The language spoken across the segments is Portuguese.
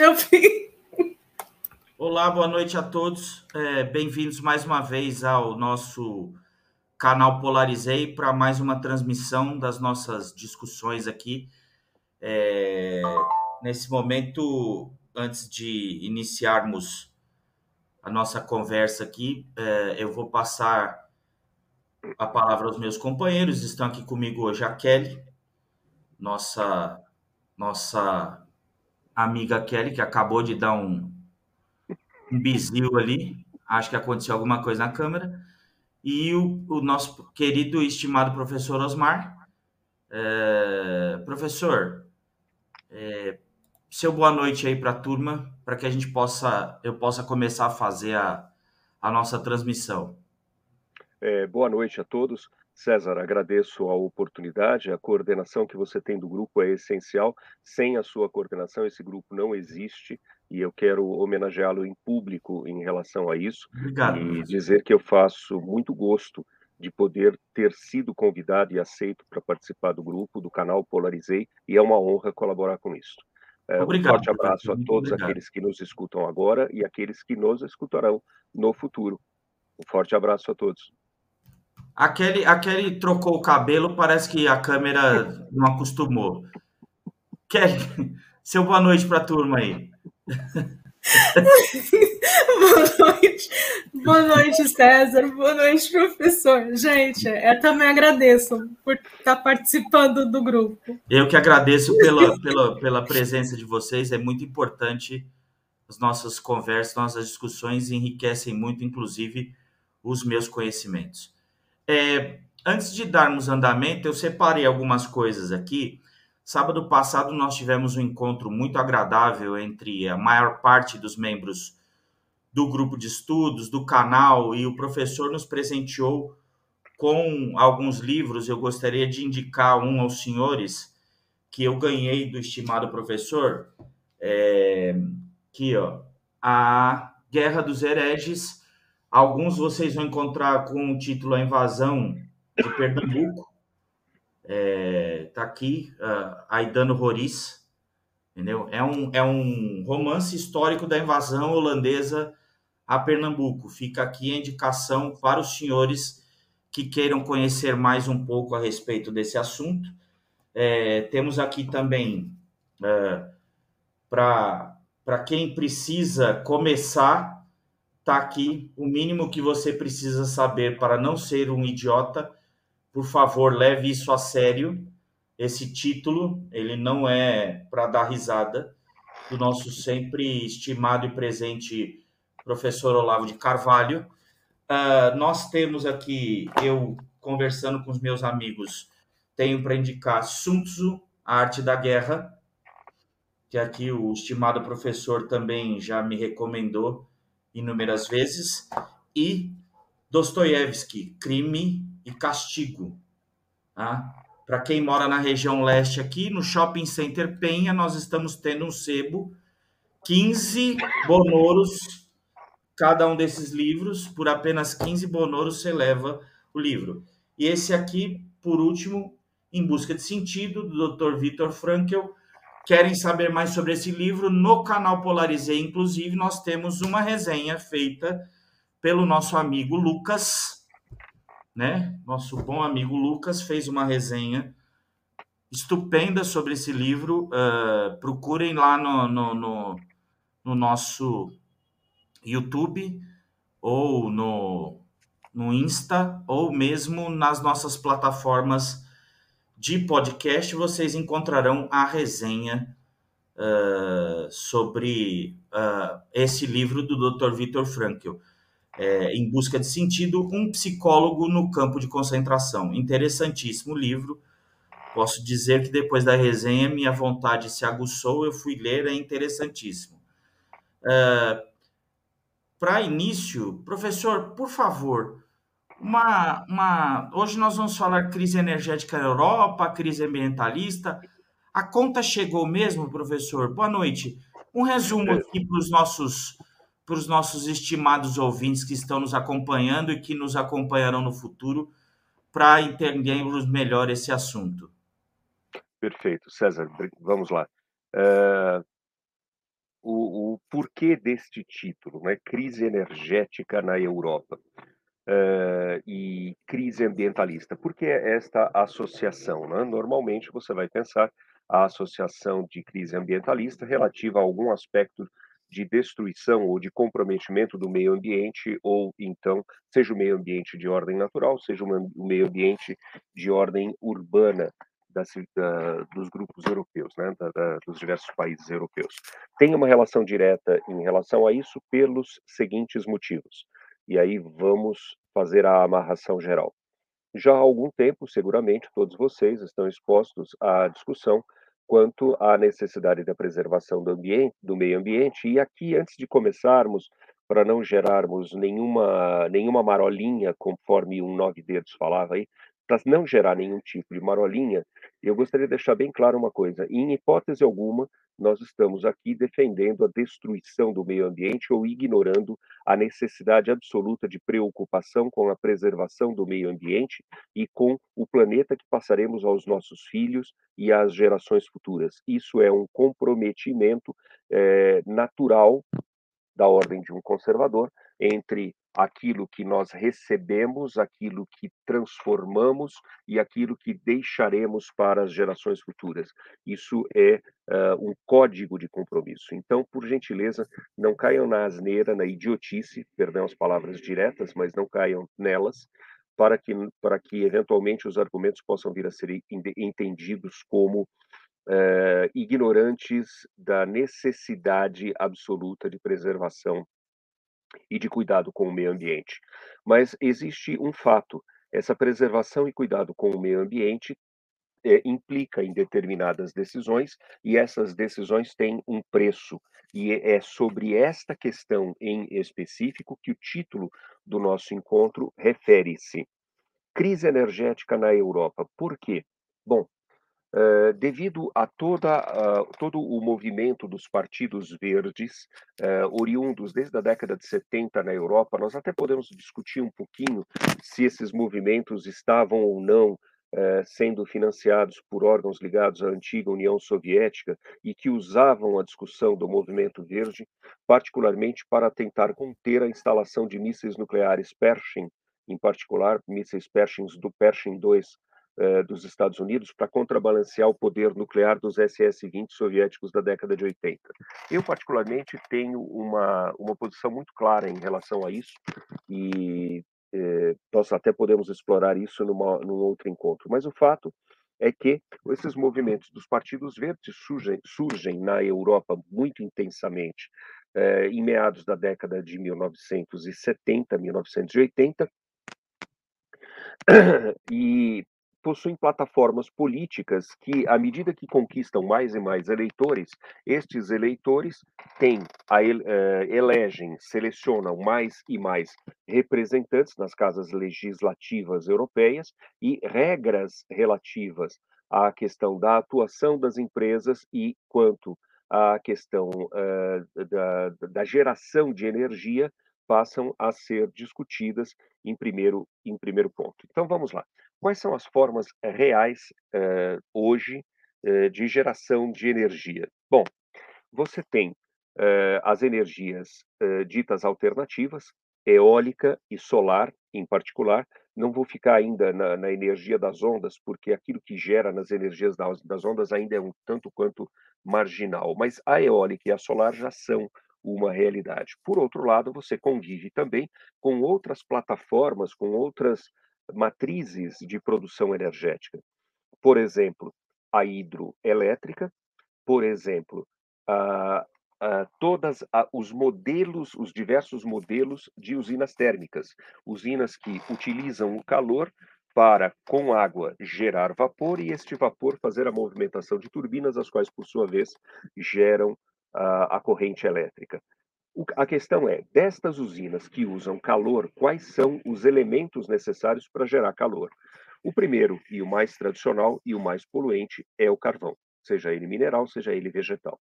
Eu vi. Olá, boa noite a todos. É, Bem-vindos mais uma vez ao nosso canal Polarizei para mais uma transmissão das nossas discussões aqui. É, nesse momento, antes de iniciarmos a nossa conversa aqui, é, eu vou passar a palavra aos meus companheiros. Estão aqui comigo hoje a Kelly, nossa nossa amiga Kelly, que acabou de dar um, um bizil ali. Acho que aconteceu alguma coisa na câmera. E o, o nosso querido e estimado professor Osmar. É, professor, é, seu boa noite aí para a turma, para que a gente possa, eu possa começar a fazer a, a nossa transmissão. É, boa noite a todos. César, agradeço a oportunidade. A coordenação que você tem do grupo é essencial. Sem a sua coordenação, esse grupo não existe e eu quero homenageá-lo em público em relação a isso Obrigado. e dizer que eu faço muito gosto de poder ter sido convidado e aceito para participar do grupo, do canal Polarizei, e é uma honra colaborar com isso. É, Obrigado, um forte abraço a todos obrigado. aqueles que nos escutam agora e aqueles que nos escutarão no futuro. Um forte abraço a todos. A Kelly, a Kelly trocou o cabelo, parece que a câmera não acostumou. Kelly, seu boa noite para a turma aí. Boa noite. Boa noite, César. Boa noite, professor. Gente, eu também agradeço por estar participando do grupo. Eu que agradeço pela, pela, pela presença de vocês, é muito importante as nossas conversas, nossas discussões enriquecem muito, inclusive, os meus conhecimentos. É, antes de darmos andamento, eu separei algumas coisas aqui. Sábado passado nós tivemos um encontro muito agradável entre a maior parte dos membros do grupo de estudos, do canal, e o professor nos presenteou com alguns livros. Eu gostaria de indicar um aos senhores que eu ganhei do estimado professor. É, aqui, ó, A Guerra dos Hereges. Alguns vocês vão encontrar com o título A Invasão de Pernambuco. É, tá aqui, uh, Aidano Roriz, entendeu? É um, é um romance histórico da invasão holandesa a Pernambuco. Fica aqui a indicação para os senhores que queiram conhecer mais um pouco a respeito desse assunto. É, temos aqui também é, para quem precisa começar, tá aqui o mínimo que você precisa saber para não ser um idiota. Por favor, leve isso a sério. Esse título, ele não é para dar risada, do nosso sempre estimado e presente professor Olavo de Carvalho. Uh, nós temos aqui, eu conversando com os meus amigos, tenho para indicar Sun Tzu, A Arte da Guerra, que aqui o estimado professor também já me recomendou inúmeras vezes, e Dostoiévski, Crime e Castigo. Tá? Para quem mora na região leste aqui, no Shopping Center Penha, nós estamos tendo um sebo, 15 bonoros cada um desses livros, por apenas 15 bonoros você leva o livro. E esse aqui, por último, Em Busca de Sentido, do Dr. Viktor Frankl. Querem saber mais sobre esse livro? No canal Polarizei, inclusive, nós temos uma resenha feita pelo nosso amigo Lucas, né? Nosso bom amigo Lucas fez uma resenha estupenda sobre esse livro. Uh, procurem lá no, no, no, no nosso YouTube ou no, no Insta ou mesmo nas nossas plataformas de podcast, vocês encontrarão a resenha uh, sobre uh, esse livro do Dr. Viktor Frankl, é, Em Busca de Sentido, um psicólogo no campo de concentração. Interessantíssimo livro. Posso dizer que depois da resenha minha vontade se aguçou, eu fui ler, é interessantíssimo. Uh, para início, professor, por favor, uma, uma. Hoje nós vamos falar crise energética na Europa, crise ambientalista. A conta chegou mesmo, professor? Boa noite. Um resumo aqui para os nossos, para os nossos estimados ouvintes que estão nos acompanhando e que nos acompanharão no futuro, para entendermos melhor esse assunto. Perfeito, César, vamos lá. Uh, o, o porquê deste título, né? Crise energética na Europa. Uh, e crise ambientalista. Por que esta associação? Né? Normalmente você vai pensar a associação de crise ambientalista relativa a algum aspecto de destruição ou de comprometimento do meio ambiente, ou então, seja o meio ambiente de ordem natural, seja o meio ambiente de ordem urbana da, da, dos grupos europeus, né, da, dos diversos países europeus. Tem uma relação direta em relação a isso pelos seguintes motivos. E aí vamos fazer a amarração geral. Já há algum tempo, seguramente, todos vocês estão expostos à discussão quanto à necessidade da preservação do ambiente, do meio ambiente. E aqui, antes de começarmos, para não gerarmos nenhuma, nenhuma marolinha, conforme um nove dedos falava aí, para não gerar nenhum tipo de marolinha, eu gostaria de deixar bem claro uma coisa: em hipótese alguma, nós estamos aqui defendendo a destruição do meio ambiente ou ignorando a necessidade absoluta de preocupação com a preservação do meio ambiente e com o planeta que passaremos aos nossos filhos e às gerações futuras. Isso é um comprometimento é, natural da ordem de um conservador entre aquilo que nós recebemos, aquilo que transformamos e aquilo que deixaremos para as gerações futuras. Isso é uh, um código de compromisso. Então, por gentileza, não caiam na asneira, na idiotice, perdão as palavras diretas, mas não caiam nelas, para que, para que eventualmente os argumentos possam vir a ser entendidos como uh, ignorantes da necessidade absoluta de preservação e de cuidado com o meio ambiente. Mas existe um fato: essa preservação e cuidado com o meio ambiente é, implica em determinadas decisões e essas decisões têm um preço. E é sobre esta questão em específico que o título do nosso encontro refere-se. Crise energética na Europa. Por quê? Bom, Uh, devido a toda, uh, todo o movimento dos partidos verdes, uh, oriundos desde a década de 70 na Europa, nós até podemos discutir um pouquinho se esses movimentos estavam ou não sendo financiados por órgãos ligados à antiga União Soviética e que usavam a discussão do movimento verde, particularmente para tentar conter a instalação de mísseis nucleares Pershing, em particular mísseis Pershing do Pershing 2 eh, dos Estados Unidos para contrabalancear o poder nuclear dos SS-20 soviéticos da década de 80. Eu, particularmente, tenho uma, uma posição muito clara em relação a isso e eh, nós até podemos explorar isso numa, num outro encontro. Mas o fato é que esses movimentos dos partidos verdes surgem, surgem na Europa muito intensamente eh, em meados da década de 1970, 1980, e possuem plataformas políticas que, à medida que conquistam mais e mais eleitores, estes eleitores têm, a, uh, elegem, selecionam mais e mais representantes nas casas legislativas europeias e regras relativas à questão da atuação das empresas e quanto à questão uh, da, da geração de energia passam a ser discutidas em primeiro, em primeiro ponto. Então vamos lá. Quais são as formas reais uh, hoje uh, de geração de energia? Bom, você tem as energias ditas alternativas, eólica e solar, em particular. Não vou ficar ainda na, na, energia das ondas, porque aquilo que gera nas energias das, das ondas ainda é um tanto quanto marginal. Mas a eólica e a solar já são uma realidade. Por outro lado, você convive também com outras plataformas, com outras matrizes de produção energética. Por exemplo, a hidroelétrica, por exemplo, a, a, os modelos, os diversos modelos de usinas térmicas, usinas que utilizam o calor para, com água, gerar vapor e este vapor fazer a movimentação de turbinas, as quais, por sua vez, geram a, a corrente elétrica. A questão é, destas usinas que usam calor, quais são os elementos necessários para gerar calor? O primeiro e o mais tradicional e o mais poluente é o carvão, seja ele mineral, seja ele vegetal.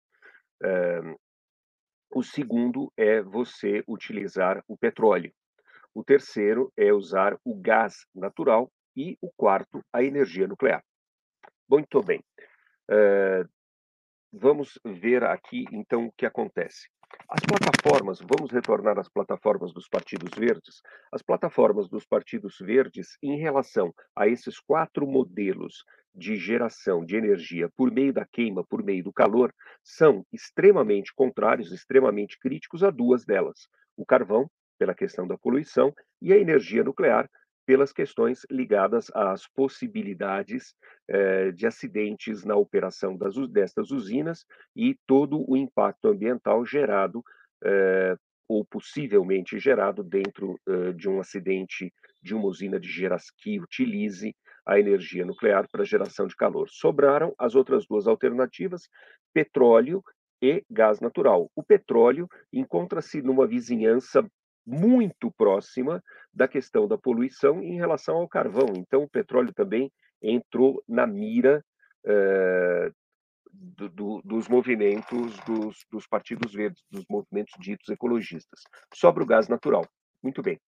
o segundo é você utilizar o petróleo. O terceiro é usar o gás natural e o quarto, a energia nuclear. Muito bem. Uh, vamos ver aqui então o que acontece. As plataformas, vamos retornar às plataformas dos partidos verdes. As plataformas dos partidos verdes, em relação a esses quatro modelos de geração de energia por meio da queima, por meio do calor, são extremamente contrários, extremamente críticos a duas delas: o carvão, pela questão da poluição, e a energia nuclear, pelas questões ligadas às possibilidades eh, de acidentes na operação das, destas usinas e todo o impacto ambiental gerado eh, ou possivelmente gerado dentro eh, de um acidente de uma usina de geração que utilize a energia nuclear para geração de calor. Sobraram as outras duas alternativas, petróleo e gás natural. O petróleo encontra-se numa vizinhança muito próxima da questão da poluição em relação ao carvão. Então, o petróleo também entrou na mira eh, do, do, dos movimentos dos, dos, partidos verdes, dos movimentos ditos ecologistas. Sobra o gás natural. Muito bem.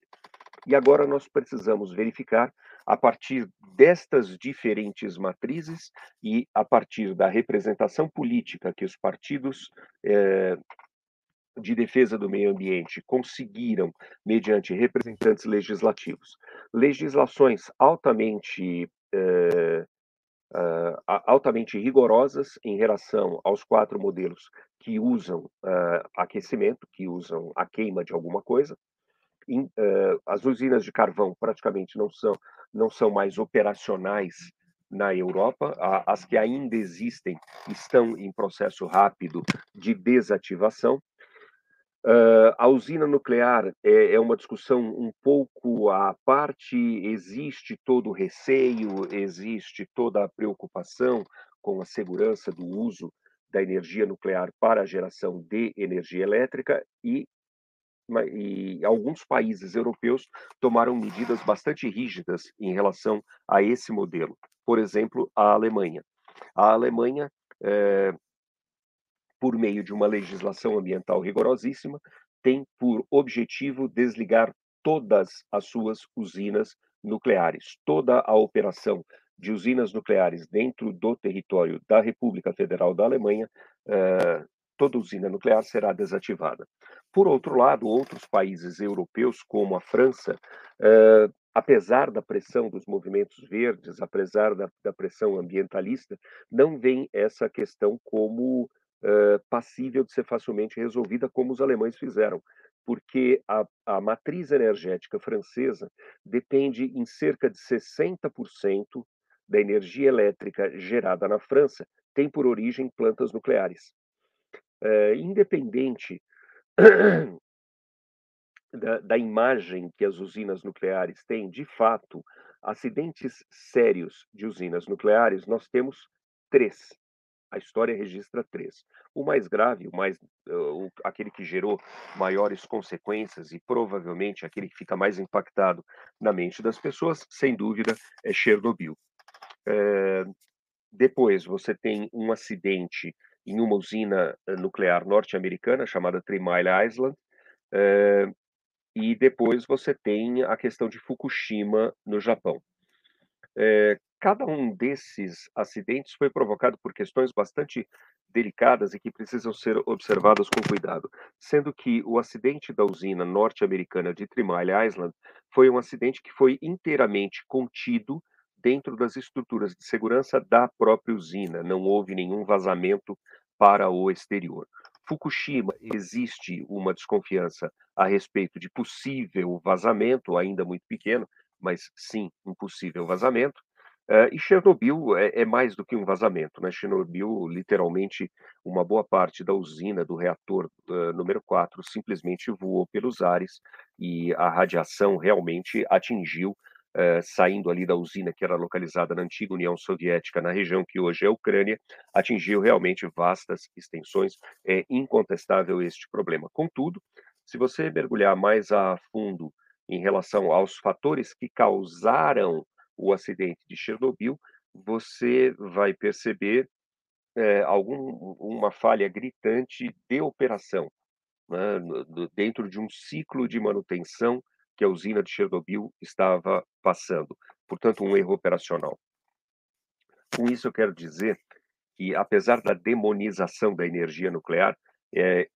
E agora nós precisamos verificar, a partir destas diferentes matrizes e a partir da representação política que os partidos eh, de defesa do meio ambiente conseguiram, mediante representantes legislativos, legislações altamente, eh, uh, altamente rigorosas em relação aos quatro modelos que usam uh, aquecimento, que usam a queima de alguma coisa. Uh, as usinas de carvão praticamente não são, não são mais operacionais na Europa. As que ainda existem estão em processo rápido de desativação. Uh, a usina nuclear é, é, uma discussão um pouco à parte, existe todo o receio, existe toda a preocupação com a segurança do uso da energia nuclear para a geração de energia elétrica e, e alguns países europeus tomaram medidas bastante rígidas em relação a esse modelo. Por exemplo, a Alemanha. A Alemanha eh, por meio de uma legislação ambiental rigorosíssima, tem por objetivo desligar todas as suas usinas nucleares. Toda a operação de usinas nucleares dentro do território da República Federal da Alemanha, uh, toda usina nuclear será desativada. Por outro lado, outros países europeus, como a França, uh, apesar da pressão dos movimentos verdes, apesar da, da pressão ambientalista, não veem essa questão como uh, passível de ser facilmente resolvida, como os alemães fizeram, porque a, a matriz energética francesa depende em cerca de 60% da energia elétrica gerada na França tem por origem plantas nucleares. Uh, independente da, da, imagem que as usinas nucleares têm, de fato, acidentes sérios de usinas nucleares, nós temos três a história registra três. O mais grave, o mais, uh, aquele que gerou maiores consequências e provavelmente aquele que fica mais impactado na mente das pessoas, sem dúvida, é Chernobyl. É, depois, você tem um acidente em uma usina eh, nuclear norte-americana chamada Three Mile Island, é, e depois você tem a questão de Fukushima no Japão. É, Cada um desses acidentes foi provocado por questões bastante delicadas e que precisam ser observadas com cuidado, sendo que o acidente da usina norte-americana de Three Mile Island foi um acidente que foi inteiramente contido dentro das estruturas de segurança da própria usina, não houve nenhum vazamento para o exterior. Fukushima, existe uma desconfiança a respeito de possível vazamento, ainda muito pequeno, mas sim um possível vazamento. Uh, e Chernobyl é, é, mais do que um vazamento, né? Chernobyl, literalmente, uma boa parte da usina do reator uh, número 4 simplesmente voou pelos ares e a radiação realmente atingiu, uh, saindo ali da usina que era localizada na antiga União Soviética, na região que hoje é Ucrânia, atingiu realmente vastas extensões. É incontestável este problema. Contudo, se você mergulhar mais a fundo em relação aos fatores que causaram o acidente de Chernobyl, você vai perceber é, algum, uma falha gritante de operação né, dentro de um ciclo de manutenção que a usina de Chernobyl estava passando. Portanto, um erro operacional. Com isso, eu quero dizer que, apesar da demonização da energia nuclear, é,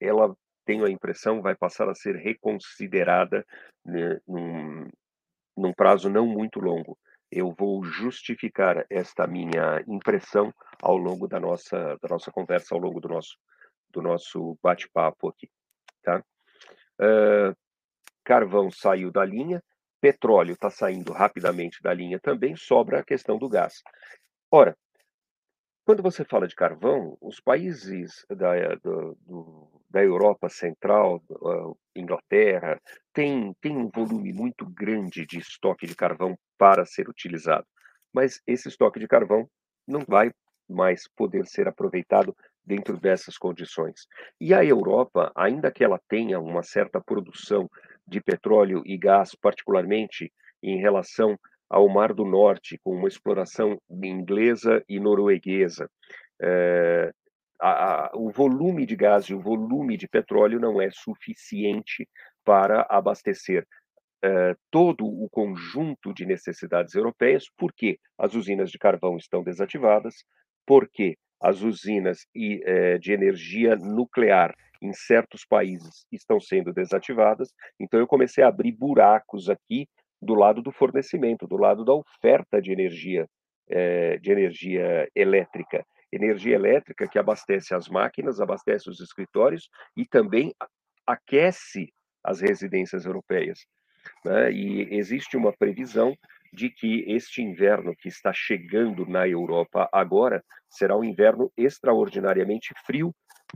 ela, tenho a impressão, vai passar a ser reconsiderada né, num, num prazo não muito longo. Eu vou justificar esta minha impressão ao longo da nossa, da nossa conversa, ao longo do nosso, do nosso bate-papo aqui. Tá? Uh, carvão saiu da linha, petróleo está saindo rapidamente da linha também, sobra a questão do gás. Ora, quando você fala de carvão, os países da, do, do, da Europa Central, Inglaterra, têm tem um volume muito grande de estoque de carvão para ser utilizado. Mas esse estoque de carvão não vai mais poder ser aproveitado dentro dessas condições. E a Europa, ainda que ela tenha uma certa produção de petróleo e gás, particularmente em relação ao Mar do Norte, com uma exploração inglesa e norueguesa, é, a, a, o volume de gás e o volume de petróleo não é suficiente para abastecer é, todo o conjunto de necessidades europeias, porque as usinas de carvão estão desativadas, porque as usinas eh, de energia nuclear em certos países estão sendo desativadas. Então, eu comecei a abrir buracos aqui do lado do fornecimento, do lado da oferta de energia, eh, de energia elétrica. Energia elétrica que abastece as máquinas, abastece os escritórios e também aquece as residências europeias. Né? E existe uma previsão de que este inverno que está chegando na Europa agora será um inverno extraordinariamente frio,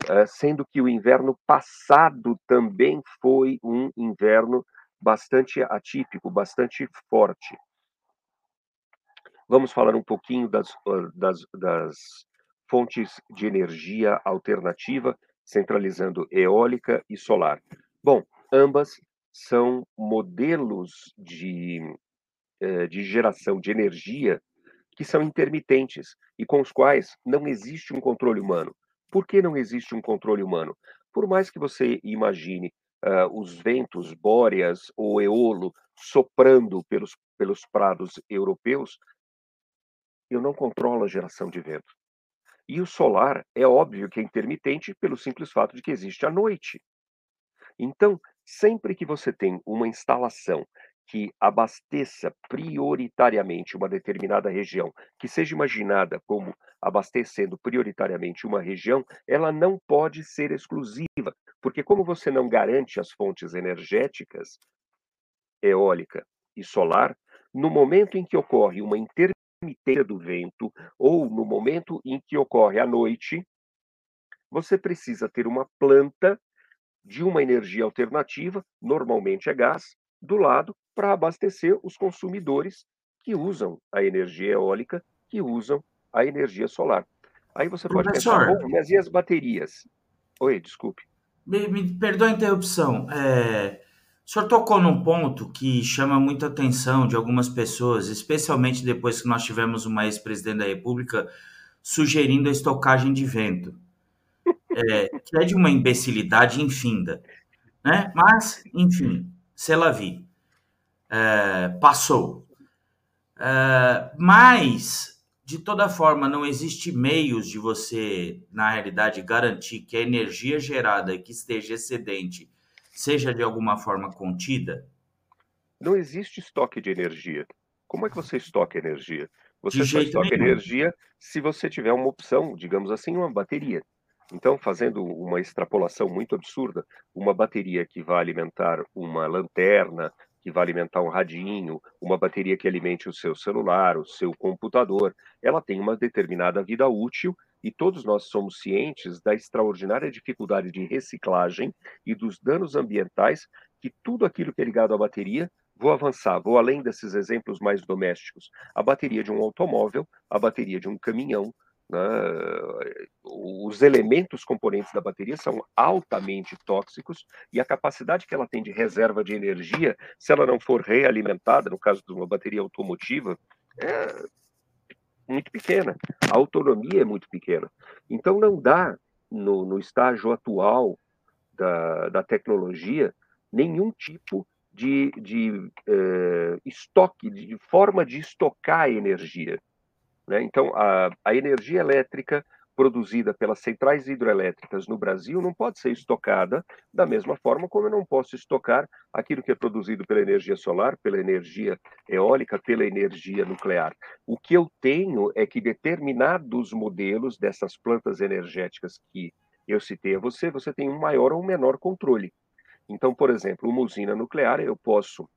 eh, sendo que o inverno passado também foi um inverno bastante atípico, bastante forte. Vamos falar um pouquinho das, das, das fontes de energia alternativa, centralizando eólica e solar. Bom, ambas são modelos de eh, de geração de energia que são intermitentes e com os quais não existe um controle humano. Por que não existe um controle humano? Por mais que você imagine uh, os ventos bóreas ou eolo soprando pelos, pelos prados europeus, eu não controlo a geração de vento. E o solar é óbvio que é intermitente pelo simples fato de que existe a noite. Então, sempre que você tem uma instalação que abasteça prioritariamente uma determinada região, que seja imaginada como abastecendo prioritariamente uma região, ela não pode ser exclusiva, porque como você não garante as fontes energéticas, eólica e solar, no momento em que ocorre uma intermitência do vento ou no momento em que ocorre a noite, você precisa ter uma planta de uma energia alternativa, normalmente é gás, do lado para abastecer os consumidores que usam a energia eólica, que usam a energia solar. Aí você pode Professor, pensar, bom, mas e as baterias? Oi, desculpe. Me, me perdoa a interrupção. É, o senhor tocou num ponto que chama muita atenção de algumas pessoas, especialmente depois que nós tivemos uma ex-presidente da República sugerindo a estocagem de vento, é, que é de uma imbecilidade infinda. Né? Mas, enfim, se ela vi. É, passou. É, mas, de toda forma, não existe meios de você, na realidade, garantir que a energia gerada que esteja excedente seja de alguma forma contida? Não existe estoque de energia. Como é que você estoca energia? Você só estoca nenhum. energia se você tiver uma opção, digamos assim, uma bateria. Então, fazendo uma extrapolação muito absurda, uma bateria que vai alimentar uma lanterna, que vai alimentar um radinho, uma bateria que alimente o seu celular, o seu computador, ela tem uma determinada vida útil e todos nós somos cientes da extraordinária dificuldade de reciclagem e dos danos ambientais que tudo aquilo que é ligado à bateria Vou avançar, vou além desses exemplos mais domésticos. A bateria de um automóvel, a bateria de um caminhão, né? Os elementos componentes da bateria são altamente tóxicos e a capacidade que ela tem de reserva de energia, se ela não for realimentada, no caso de uma bateria automotiva, é muito pequena. A autonomia é muito pequena. Então, não dá, no, no estágio atual da, da tecnologia, nenhum tipo de, de eh, estoque, de forma de estocar energia. Né? Então, a, a energia elétrica produzida pelas centrais hidroelétricas no Brasil não pode ser estocada da mesma forma como eu não posso estocar aquilo que é produzido pela energia solar, pela energia eólica, pela energia nuclear. O que eu tenho é que determinados modelos dessas plantas energéticas que eu citei a você, você tem um maior ou menor controle. Então, por exemplo, uma usina nuclear, eu posso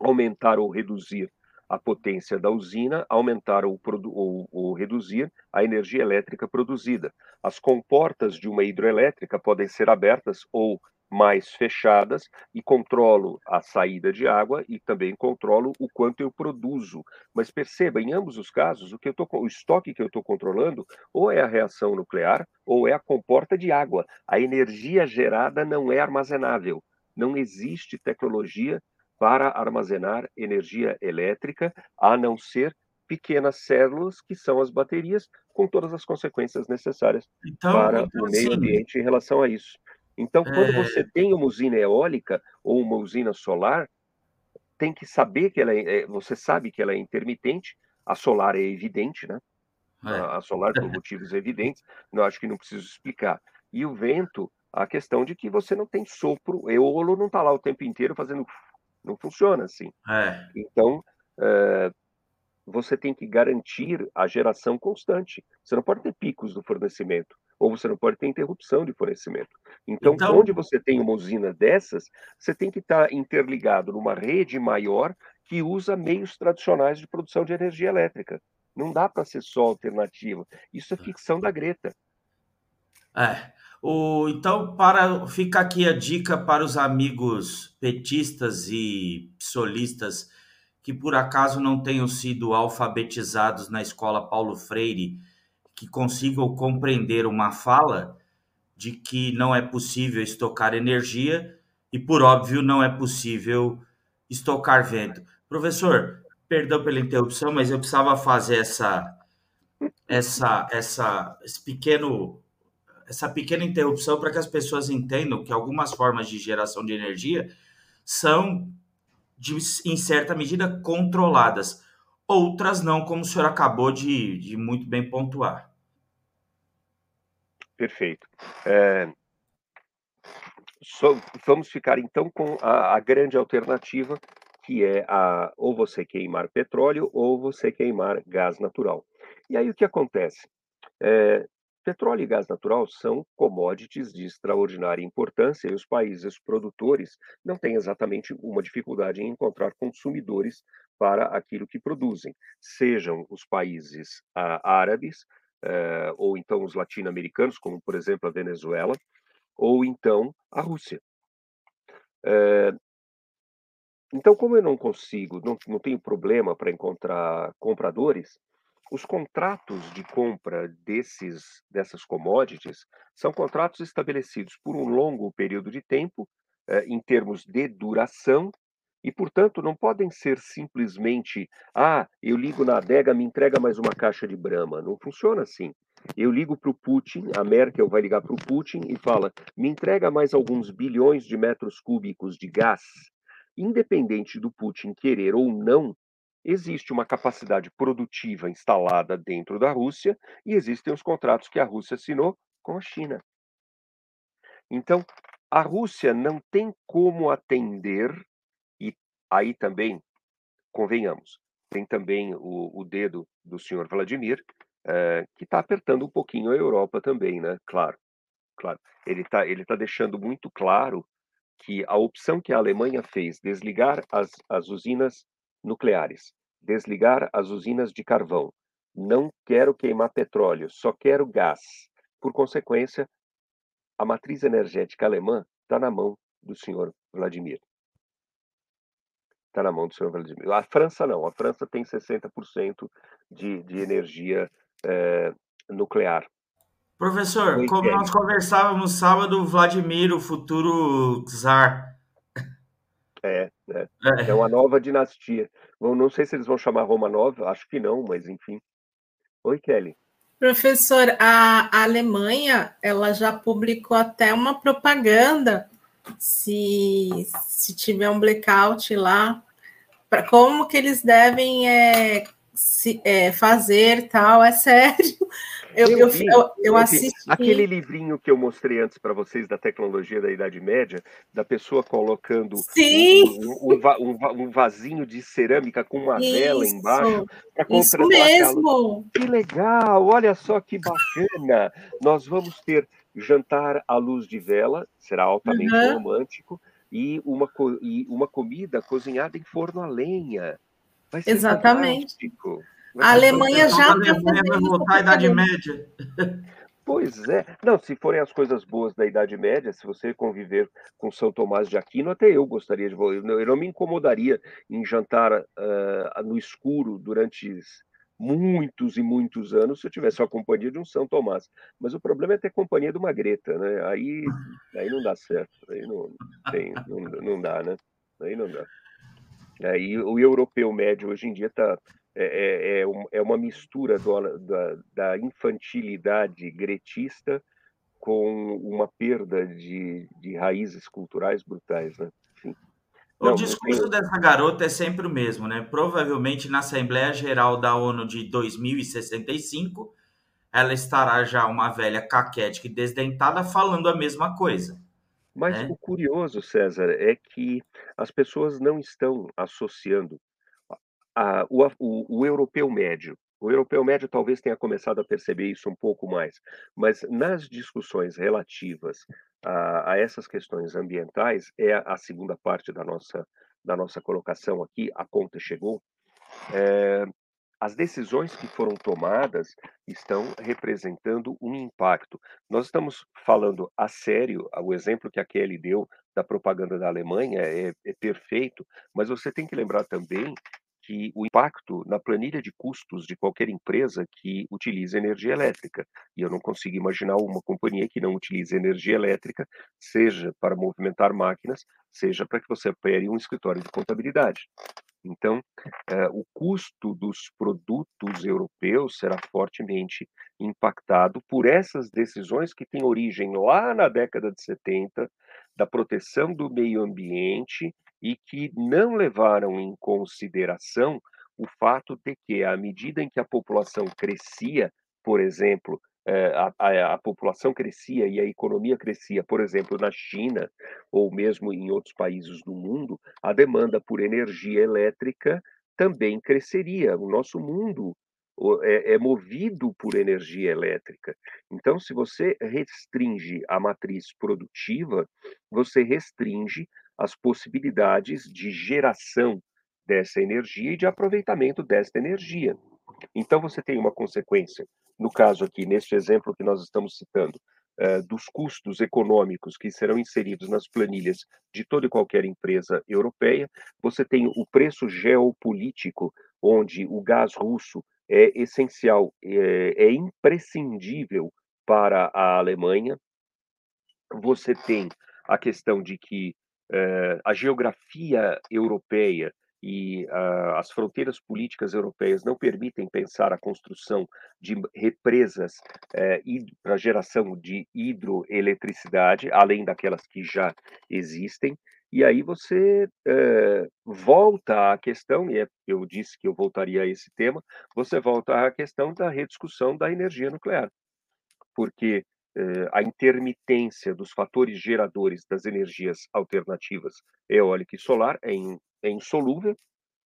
aumentar ou reduzir a potência da usina, aumentar ou, ou, ou, reduzir a energia elétrica produzida. As comportas de uma hidroelétrica podem ser abertas ou mais fechadas e controlo a saída de água e também controlo o quanto eu produzo. Mas perceba, em ambos os casos, o que eu tô, o estoque que eu estou controlando ou é a reação nuclear ou é a comporta de água. A energia gerada não é armazenável. Não existe tecnologia para armazenar energia elétrica, a não ser pequenas células, que são as baterias, com todas as consequências necessárias então, para então, o meio ambiente em relação a isso. Então, quando é... você tem uma usina eólica ou uma usina solar, tem que saber que ela é, é você sabe que ela é intermitente, a solar é evidente, né? É. A solar por motivos evidentes, não acho que não preciso explicar. E o vento, a questão de que você não tem sopro, eolo não está lá o tempo inteiro fazendo não funciona assim. É. Então, é, você tem que garantir a geração constante. Você não pode ter picos do fornecimento, ou você não pode ter interrupção de fornecimento. Então, então... onde você tem uma usina dessas, você tem que estar interligado numa rede maior que usa meios tradicionais de produção de energia elétrica. Não dá para ser só alternativa. Isso é tá. ficção da Greta. É. O, então, para fica aqui a dica para os amigos petistas e solistas que por acaso não tenham sido alfabetizados na escola Paulo Freire, que consigam compreender uma fala de que não é possível estocar energia e, por óbvio, não é possível estocar vento. Professor, perdão pela interrupção, mas eu precisava fazer essa, essa, essa, esse pequeno essa pequena interrupção para que as pessoas entendam que algumas formas de geração de energia são, de, em certa medida, controladas. Outras não, como o senhor acabou de, de muito bem pontuar. Perfeito. É, vamos ficar então com a, a, grande alternativa, que é a, ou você queimar petróleo ou você queimar gás natural. E aí o que acontece? É, Petróleo e gás natural são commodities de extraordinária importância e os países produtores não têm exatamente uma dificuldade em encontrar consumidores para aquilo que produzem, sejam os países ah, árabes eh, ou então os latino-americanos, como por exemplo a Venezuela, ou então a Rússia. Eh, então, como eu não consigo, não, não tenho problema para encontrar compradores, os contratos de compra desses, dessas commodities são contratos estabelecidos por um longo período de tempo, eh, em termos de duração, e, portanto, não podem ser simplesmente, ah, eu ligo na adega, me entrega mais uma caixa de Brahma. Não funciona assim. Eu ligo para o Putin, a Merkel vai ligar para o Putin e fala, me entrega mais alguns bilhões de metros cúbicos de gás. Independente do Putin querer ou não existe uma capacidade produtiva instalada dentro da Rússia e existem os contratos que a Rússia assinou com a China. Então, a Rússia não tem como atender, e aí também, convenhamos, tem também o, o dedo do senhor Vladimir, é, que está apertando um pouquinho a Europa também, né? Claro, claro. Ele está ele tá deixando muito claro que a opção que a Alemanha fez, desligar as, as usinas nucleares desligar as usinas de carvão. Não quero queimar petróleo, só quero gás. Por consequência, a matriz energética alemã está na mão do senhor Vladimir. Está na mão do senhor Vladimir. A França não. A França tem 60% de, de energia é, nuclear. Professor, como nós conversávamos sábado, Vladimir, o futuro czar, é, é, é. uma nova dinastia. Bom, não sei se eles vão chamar Romanov, acho que não, mas enfim. Oi, Kelly. Professor, a, Alemanha ela já publicou até uma propaganda se, se tiver um blackout lá, para como que eles devem é, se, é, fazer tal, é sério. Eu, eu, eu, eu assisti. Aquele livrinho que eu mostrei antes para vocês da tecnologia da Idade Média, da pessoa colocando um, um, um, um, vasinho de cerâmica com uma Isso. vela embaixo para Isso mesmo. Que legal! Olha só que bacana! Nós vamos ter jantar à luz de vela, será altamente uhum. romântico, e uma, e uma comida cozinhada em forno a lenha. Exatamente. Fantástico. A Alemanha já. A Alemanha vai voltar à Idade Média. Pois é. Não, se forem as coisas boas da Idade Média, se você conviver com São Tomás de Aquino, até eu gostaria de. Eu não me incomodaria em jantar uh, no escuro durante muitos e muitos anos se eu tivesse a companhia de um São Tomás. Mas o problema é ter companhia de uma Greta, né? Aí, aí não dá certo. Aí não, tem, não, não dá, né? Aí não dá. Aí o europeu médio hoje em dia está é, é, é, é uma mistura do, da, da, infantilidade gretista com uma perda de, de raízes culturais brutais, né? Enfim. O discurso dessa garota é sempre o mesmo, né? Provavelmente na Assembleia Geral da ONU de 2065, ela estará já uma velha caquética e desdentada falando a mesma coisa. Mas né? o curioso, César, é que as pessoas não estão associando a, o, o, o europeu médio. O europeu médio talvez tenha começado a perceber isso um pouco mais, mas nas discussões relativas a, a essas questões ambientais, é a, segunda parte da nossa, da nossa colocação aqui, a conta chegou. É, as decisões que foram tomadas estão representando um impacto. Nós estamos falando a sério, o exemplo que a Kelly deu da propaganda da Alemanha é, é perfeito, mas você tem que lembrar também que o impacto na planilha de custos de qualquer empresa que utilize energia elétrica. E eu não consigo imaginar uma companhia que não utilize energia elétrica, seja para movimentar máquinas, seja para que você opere um escritório de contabilidade. Então, eh, o custo dos produtos europeus será fortemente impactado por essas decisões que têm origem lá na década de 70, da proteção do meio ambiente e que não levaram em consideração o fato de que, à medida em que a população crescia, por exemplo, a, a, a, população crescia e a economia crescia, por exemplo, na China ou mesmo em outros países do mundo, a demanda por energia elétrica também cresceria. O nosso mundo é, é movido por energia elétrica. Então, se você restringe a matriz produtiva, você restringe as possibilidades de geração dessa energia e de aproveitamento desta energia. Então, você tem uma consequência, no caso aqui, neste exemplo que nós estamos citando, uh, dos custos econômicos que serão inseridos nas planilhas de toda e qualquer empresa europeia, você tem o preço geopolítico, onde o gás russo é essencial, é, é imprescindível para a Alemanha. Você tem a questão de que eh, a geografia europeia e uh, as fronteiras políticas europeias não permitem pensar a construção de represas eh, para geração de hidroeletricidade, além daquelas que já existem. E aí você eh, volta à questão, e é, eu disse que eu voltaria a esse tema, você volta à questão da rediscussão da energia nuclear. Porque eh, a intermitência dos fatores geradores das energias alternativas eólica e solar é, in, é insolúvel,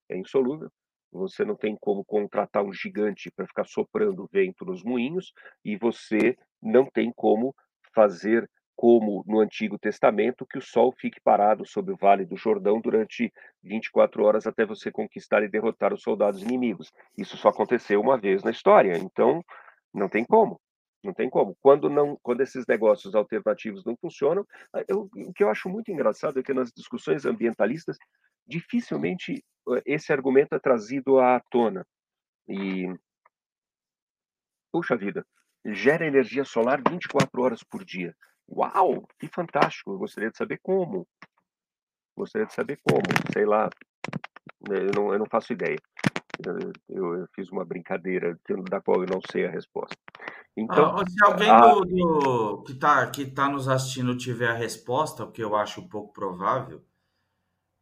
é insolúvel. Você não tem como contratar um gigante para ficar soprando vento nos moinhos e você não tem como fazer como no Antigo Testamento que o sol fique parado sobre o Vale do Jordão durante 24 horas até você conquistar e derrotar os soldados inimigos. Isso só aconteceu uma vez na história, então não tem como. Não tem como. Quando não, quando esses negócios alternativos não funcionam, eu, o que eu acho muito engraçado é que nas discussões ambientalistas dificilmente esse argumento é trazido à tona. E puxa vida, gera energia solar 24 horas por dia. Uau, que fantástico! Eu gostaria de saber como. Gostaria de saber como, sei lá. Eu não, eu não faço ideia. Eu, eu, fiz uma brincadeira da qual eu não sei a resposta. Então, ah, se alguém a... do, do, que está que tá nos assistindo tiver a resposta, o que eu acho pouco provável,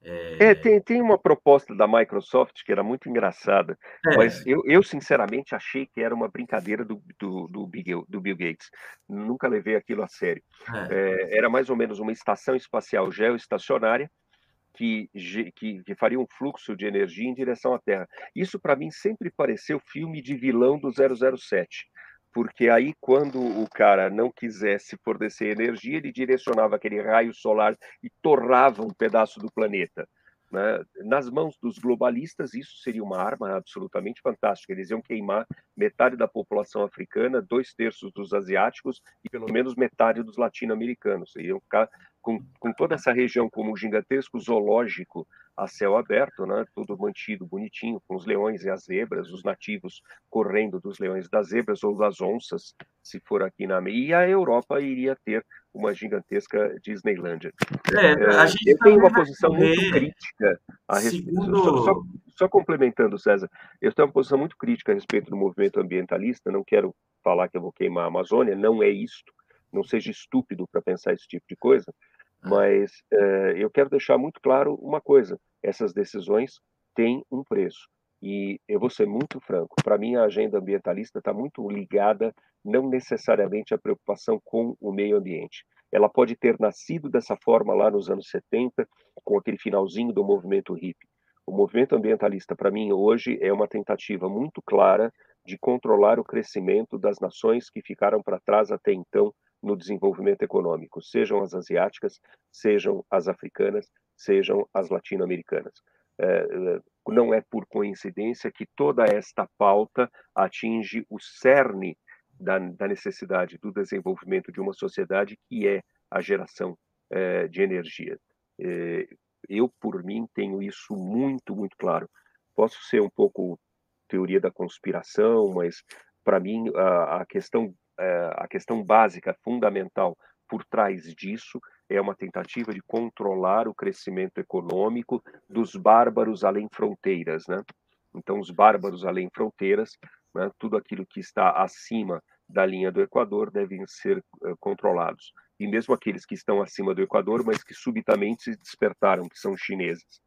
É, é tem, tem uma proposta da Microsoft que era muito engraçada, é. mas eu, eu sinceramente achei que era uma brincadeira do, do, do, Bill, do Bill Gates. Nunca levei aquilo a sério. É. é era mais ou menos uma estação espacial geoestacionária que, que, que, faria um fluxo de energia em direção à Terra. Isso, para mim, sempre pareceu filme de vilão do 007 porque aí quando o cara não quisesse fornecer energia, ele direcionava aquele raio solar e torrava um pedaço do planeta. Né? Nas mãos dos globalistas, isso seria uma arma absolutamente fantástica. Eles iam queimar metade da população africana, dois terços dos asiáticos e pelo menos metade dos latino-americanos. Iam ficar com, com toda essa região como um gigantesco zoológico a céu aberto, né? tudo mantido bonitinho, com os leões e as zebras, os nativos correndo dos leões das zebras ou das onças, se for aqui na E a Europa iria ter uma gigantesca Disneylândia. É, a é, gente eu tenho uma posição muito crítica a respeito. Segundo... Só, só, só, complementando, César, eu tenho uma posição muito crítica a respeito do movimento ambientalista. Não quero falar que eu vou queimar a Amazônia, não é isto. Não seja estúpido para pensar esse tipo de coisa. Mas uh, eu quero deixar muito claro uma coisa: essas decisões têm um preço. E eu vou ser muito franco: para mim, a agenda ambientalista está muito ligada, não necessariamente à preocupação com o meio ambiente. Ela pode ter nascido dessa forma lá nos anos 70, com aquele finalzinho do movimento hippie. O movimento ambientalista, para mim, hoje, é uma tentativa muito clara de controlar o crescimento das nações que ficaram para trás até então no desenvolvimento econômico, sejam as asiáticas, sejam as africanas, sejam as latino-americanas. É, é, não é por coincidência que toda esta pauta atinge o cerne da, da necessidade do desenvolvimento de uma sociedade que é a geração é, de energia. Eu, por mim, tenho isso muito, muito claro. Posso ser um pouco teoria da conspiração, mas para mim a, a questão é, a questão básica, fundamental por trás disso é uma tentativa de controlar o crescimento econômico dos bárbaros além fronteiras, né? Então, os bárbaros além fronteiras, né, tudo aquilo que está acima da linha do Equador devem ser uh, controlados. E mesmo aqueles que estão acima do Equador, mas que subitamente se despertaram, que são chineses.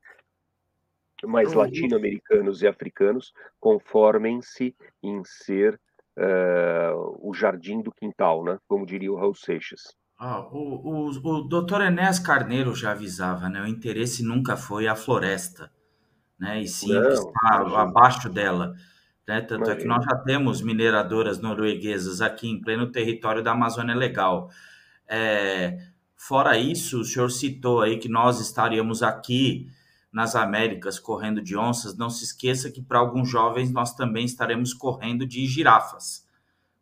Mas latino-americanos e africanos conformem-se em ser uh, o jardim do quintal, né? Como diria o Raul Seixas. Ah, o, o, o doutor Enéas Carneiro já avisava, né? O interesse nunca foi a floresta, né? E sim Não, está abaixo dela. Né? Tanto imagina. é que nós já temos mineradoras norueguesas aqui em pleno território da Amazônia Legal. É, fora isso, o senhor citou aí que nós estaríamos aqui nas Américas correndo de onças, não se esqueça que para alguns jovens nós também estaremos correndo de girafas.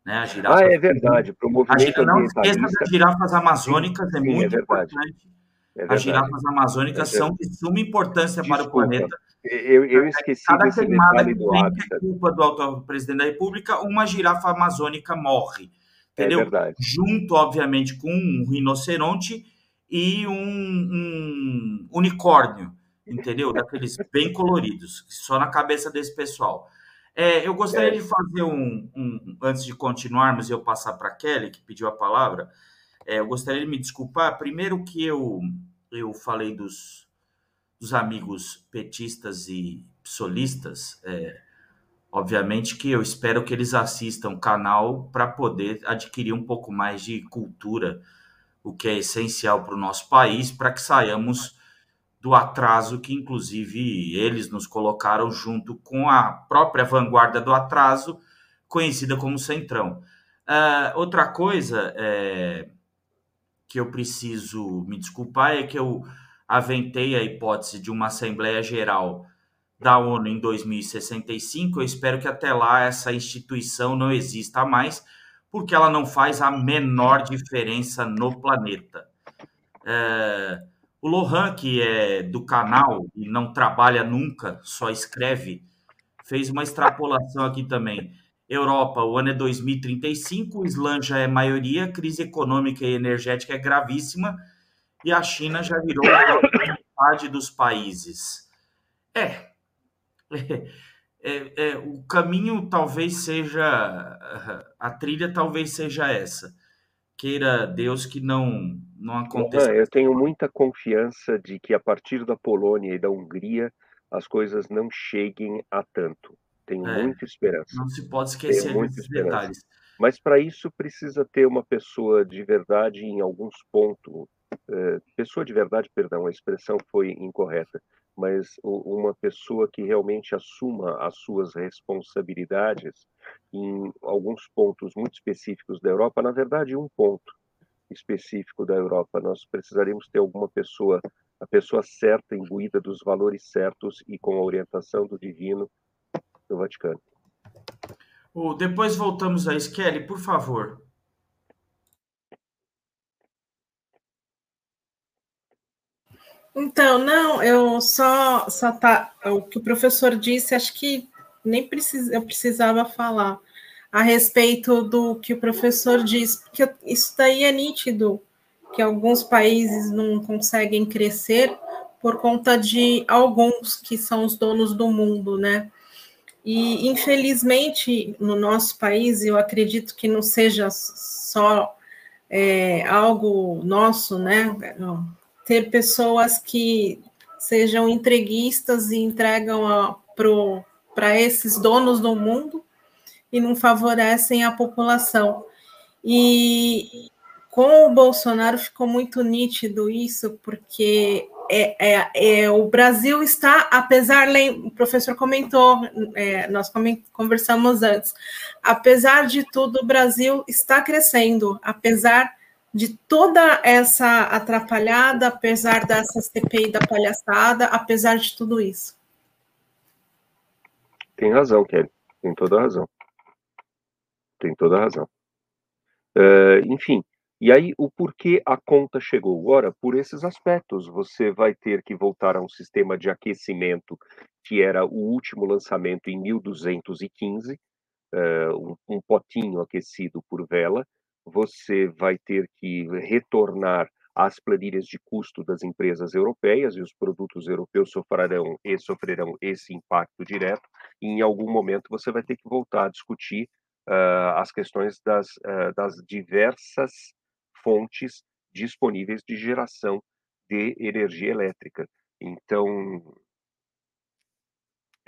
Né? A girafa, ah, é verdade. Para o movimento Não esqueça das girafas amazônicas, é sim, é muito é importante. É As girafas amazônicas é são de suma importância Desculpa. para o planeta. Eu, eu esqueci Cada desse detalhe do hábitat. Que é culpa do autor presidente da República, uma girafa amazônica morre. É entendeu? É verdade. Junto, obviamente, com um rinoceronte e um, um unicórnio entendeu? Daqueles bem coloridos, só na cabeça desse pessoal. É, eu gostaria é. de fazer um, um, antes de continuarmos e eu passar para Kelly, que pediu a palavra, é, eu gostaria de me desculpar. Primeiro que eu, eu falei dos, dos amigos petistas e solistas, é, obviamente que eu espero que eles assistam o canal para poder adquirir um pouco mais de cultura, o que é essencial para o nosso país, para que saiamos do atraso que, inclusive, eles nos colocaram junto com a própria vanguarda do atraso, conhecida como Centrão. Uh, outra coisa é, que eu preciso me desculpar é que eu aventei a hipótese de uma Assembleia Geral da ONU em 2065. Eu espero que até lá essa instituição não exista mais, porque ela não faz a menor diferença no planeta. Uh, o Lohan, que é do canal e não trabalha nunca, só escreve, fez uma extrapolação aqui também. Europa, o ano é 2035, o Islã já é maioria, crise econômica e energética é gravíssima e a China já virou metade dos países. É, é, é, o caminho talvez seja, a trilha talvez seja essa queira Deus que não, não aconteça. eu tenho muita confiança de que a partir da Polônia e da Hungria as coisas não cheguem a tanto. Tenho é, muita esperança. Não se pode esquecer desses detalhes. Mas para isso precisa ter uma pessoa de verdade em alguns pontos. É, pessoa de verdade, perdão, a expressão foi incorreta, mas uma pessoa que realmente assuma as suas responsabilidades em alguns pontos muito específicos da Europa, na verdade, um ponto específico da Europa. Nós precisaríamos ter alguma pessoa, a pessoa certa, imbuída dos valores certos e com a orientação do divino no Vaticano. Oh, depois voltamos a Skelly, por favor. Então, não, eu só, só tá, o que o professor disse, acho que nem precisa, eu precisava falar a respeito do que o professor disse, porque isso daí é nítido, que alguns países não conseguem crescer por conta de alguns que são os donos do mundo, né? E, infelizmente, no nosso país, eu acredito que não seja só é, algo nosso, né? Ter pessoas que sejam entreguistas e entregam para esses donos do mundo e não favorecem a população. E com o Bolsonaro ficou muito nítido isso, porque é, é, é, o Brasil está, apesar, o professor comentou, é, nós conversamos antes, apesar de tudo, o Brasil está crescendo, apesar de toda essa atrapalhada, apesar dessa CPI da palhaçada, apesar de tudo isso. Tem razão, Kelly, tem toda razão. Tem toda a razão. Uh, enfim, e aí, o porquê a conta chegou? Ora, por esses aspectos, você vai ter que voltar a um sistema de aquecimento que era o último lançamento em 1215, uh, um, um potinho aquecido por vela. Você vai ter que retornar às planilhas de custo das empresas europeias e os produtos europeus sofrerão e sofrerão esse impacto direto. E em algum momento você vai ter que voltar a discutir uh, as questões das, uh, das diversas fontes disponíveis de geração de energia elétrica. Então,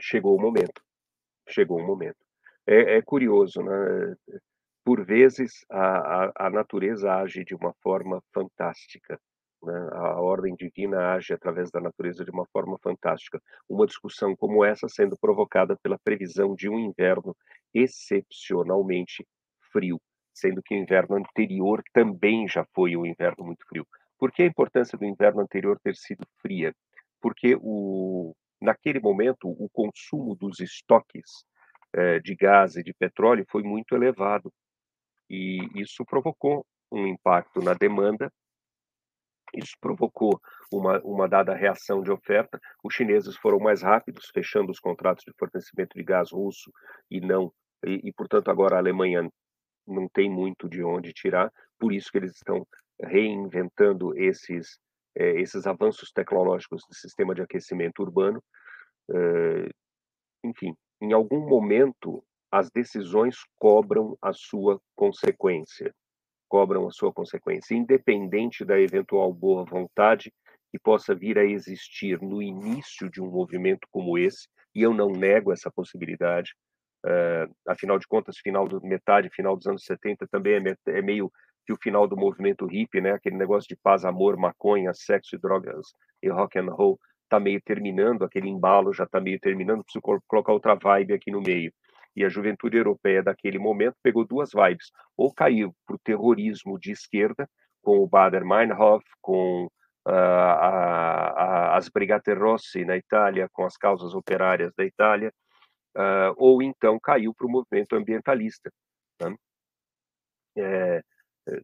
chegou o momento. Chegou o momento. É, é curioso, né? Por vezes, a, a, a, natureza age de uma forma fantástica. Né? A ordem divina age através da natureza de uma forma fantástica. Uma discussão como essa sendo provocada pela previsão de um inverno excepcionalmente frio sendo que o inverno anterior também já foi um inverno muito frio. Por que a importância do inverno anterior ter sido fria? Porque o, naquele momento o consumo dos estoques eh, de gás e de petróleo foi muito elevado e isso provocou um impacto na demanda. Isso provocou uma, uma dada reação de oferta. Os chineses foram mais rápidos, fechando os contratos de fornecimento de gás russo e não e, e, portanto agora a Alemanha não tem muito de onde tirar, por isso que eles estão reinventando esses, é, esses avanços tecnológicos do sistema de aquecimento urbano. É, enfim, em algum momento, as decisões cobram a sua consequência, cobram a sua consequência, independente da eventual boa vontade que possa vir a existir no início de um movimento como esse, e eu não nego essa possibilidade, Uh, afinal de contas, final do metade, final dos anos 70 também é, é, meio que o final do movimento hippie, né? Aquele negócio de paz, amor, maconha, sexo e drogas e rock and roll tá meio terminando, aquele embalo já tá meio terminando, preciso colocar outra vibe aqui no meio. E a juventude europeia daquele momento pegou duas vibes, ou caiu para o terrorismo de esquerda, com o Bader-Meinhof, com uh, a, a, as Brigate Rosse na Itália, com as causas operárias da Itália, uh, ou então caiu para o movimento ambientalista. Né? É, é,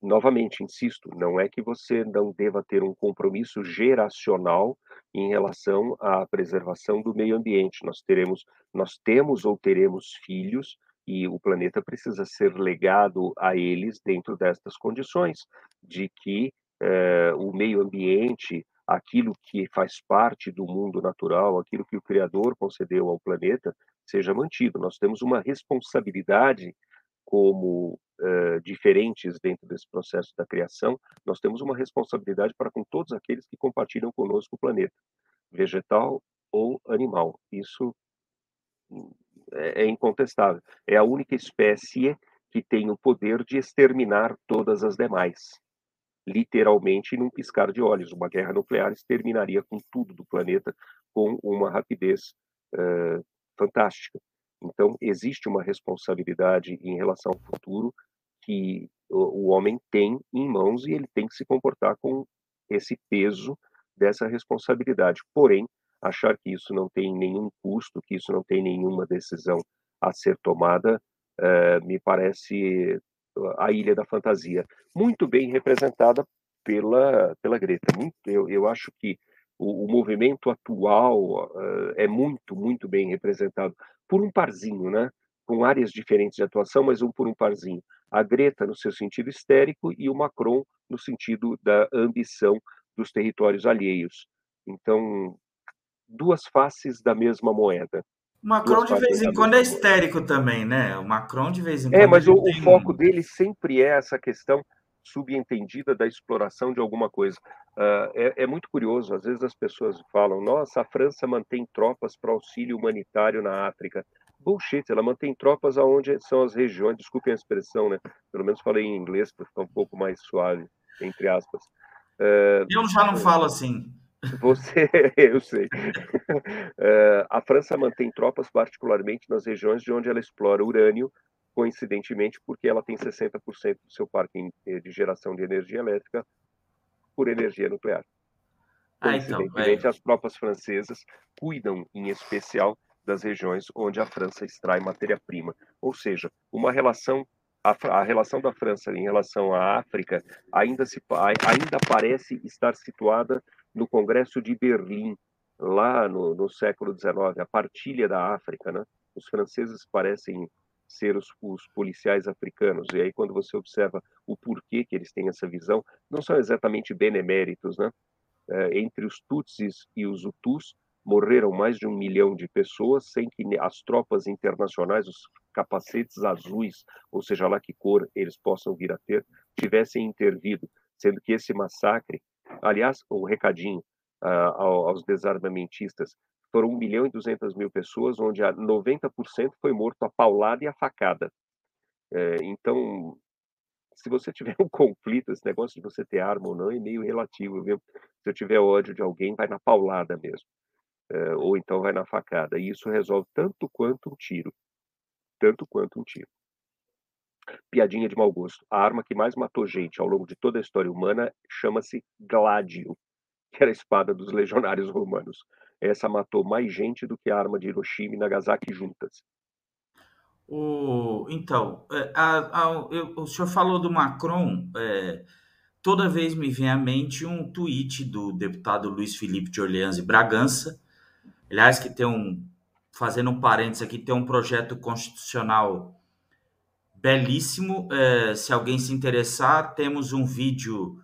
novamente, insisto, não é que você não deva ter um compromisso geracional em relação à preservação do meio ambiente. Nós teremos, nós temos ou teremos filhos e o planeta precisa ser legado a eles dentro destas condições de que eh, o meio ambiente aquilo que faz parte do mundo natural, aquilo que o Criador concedeu ao planeta, seja mantido. Nós temos uma responsabilidade como uh, diferentes dentro desse processo da criação, nós temos uma responsabilidade para com todos aqueles que compartilham conosco o planeta, vegetal ou animal. Isso é, é incontestável. É a única espécie que tem o poder de exterminar todas as demais. Literalmente, num piscar de olhos. Uma guerra nuclear exterminaria com tudo do planeta com uma rapidez uh, fantástica. Então, existe uma responsabilidade em relação ao futuro que o, homem tem em mãos e ele tem que se comportar com esse peso dessa responsabilidade. Porém, achar que isso não tem nenhum custo, que isso não tem nenhuma decisão a ser tomada, uh, me parece a ilha da fantasia, muito bem representada pela, pela Greta. Eu, eu acho que o, o movimento atual uh, é muito, muito bem representado por um parzinho, né? com áreas diferentes de atuação, mas um por um parzinho. A Greta no seu sentido histérico e o Macron no sentido da ambição dos territórios alheios. Então, duas faces da mesma moeda. O Macron de vez em quando é histérico também, né? O Macron de vez em é, quando. É, mas o, tem... o foco dele sempre é essa questão subentendida da exploração de alguma coisa. Uh, é, é, muito curioso, às vezes as pessoas falam: nossa, a França mantém tropas para auxílio humanitário na África. Bullshit, ela mantém tropas aonde são as regiões, desculpem a expressão, né? Pelo menos falei em inglês para ficar um pouco mais suave, entre aspas. Uh, Eu já não falo assim. Você, eu sei. Uh, a França mantém tropas, particularmente nas regiões de onde ela explora urânio, coincidentemente porque ela tem 60% do seu parque eh, de geração de energia elétrica por energia nuclear. Coincidentemente, ah, então, é... as tropas francesas cuidam, em especial, das regiões onde a França extrai matéria-prima. Ou seja, uma relação a, a, relação da França em relação à África ainda se ainda parece estar situada no Congresso de Berlim lá no, no século XIX, a partilha da África, né? Os franceses parecem ser os, os, policiais africanos. E aí, quando você observa o porquê que eles têm essa visão, não são exatamente beneméritos, né? É, entre os Tutsis e os Hutus, morreram mais de um milhão de pessoas sem que as tropas internacionais, os capacetes azuis, ou seja lá que cor eles possam vir a ter, tivessem intervido, sendo que esse massacre, aliás, um recadinho uh, aos desarmamentistas, foram 1 milhão e 200 mil pessoas, onde 90% foi morto a paulada e a facada. É, então, se você tiver um conflito, esse negócio de você ter arma ou não é meio relativo, viu? Se eu tiver ódio de alguém, vai na paulada mesmo. É, ou então vai na facada. E isso resolve tanto quanto um tiro. Tanto quanto um tiro. Piadinha de mau gosto. A arma que mais matou gente ao longo de toda a história humana chama-se Gladio, que era a espada dos legionários romanos. Essa matou mais gente do que a arma de Hiroshima e Nagasaki juntas. O, então, é, a, a, eu, o senhor falou do Macron. É, toda vez me vem à mente um tweet do deputado Luiz Felipe de Orleans e Bragança. Aliás, que tem um. Fazendo um parênteses aqui, tem um projeto constitucional belíssimo. É, se alguém se interessar, temos um vídeo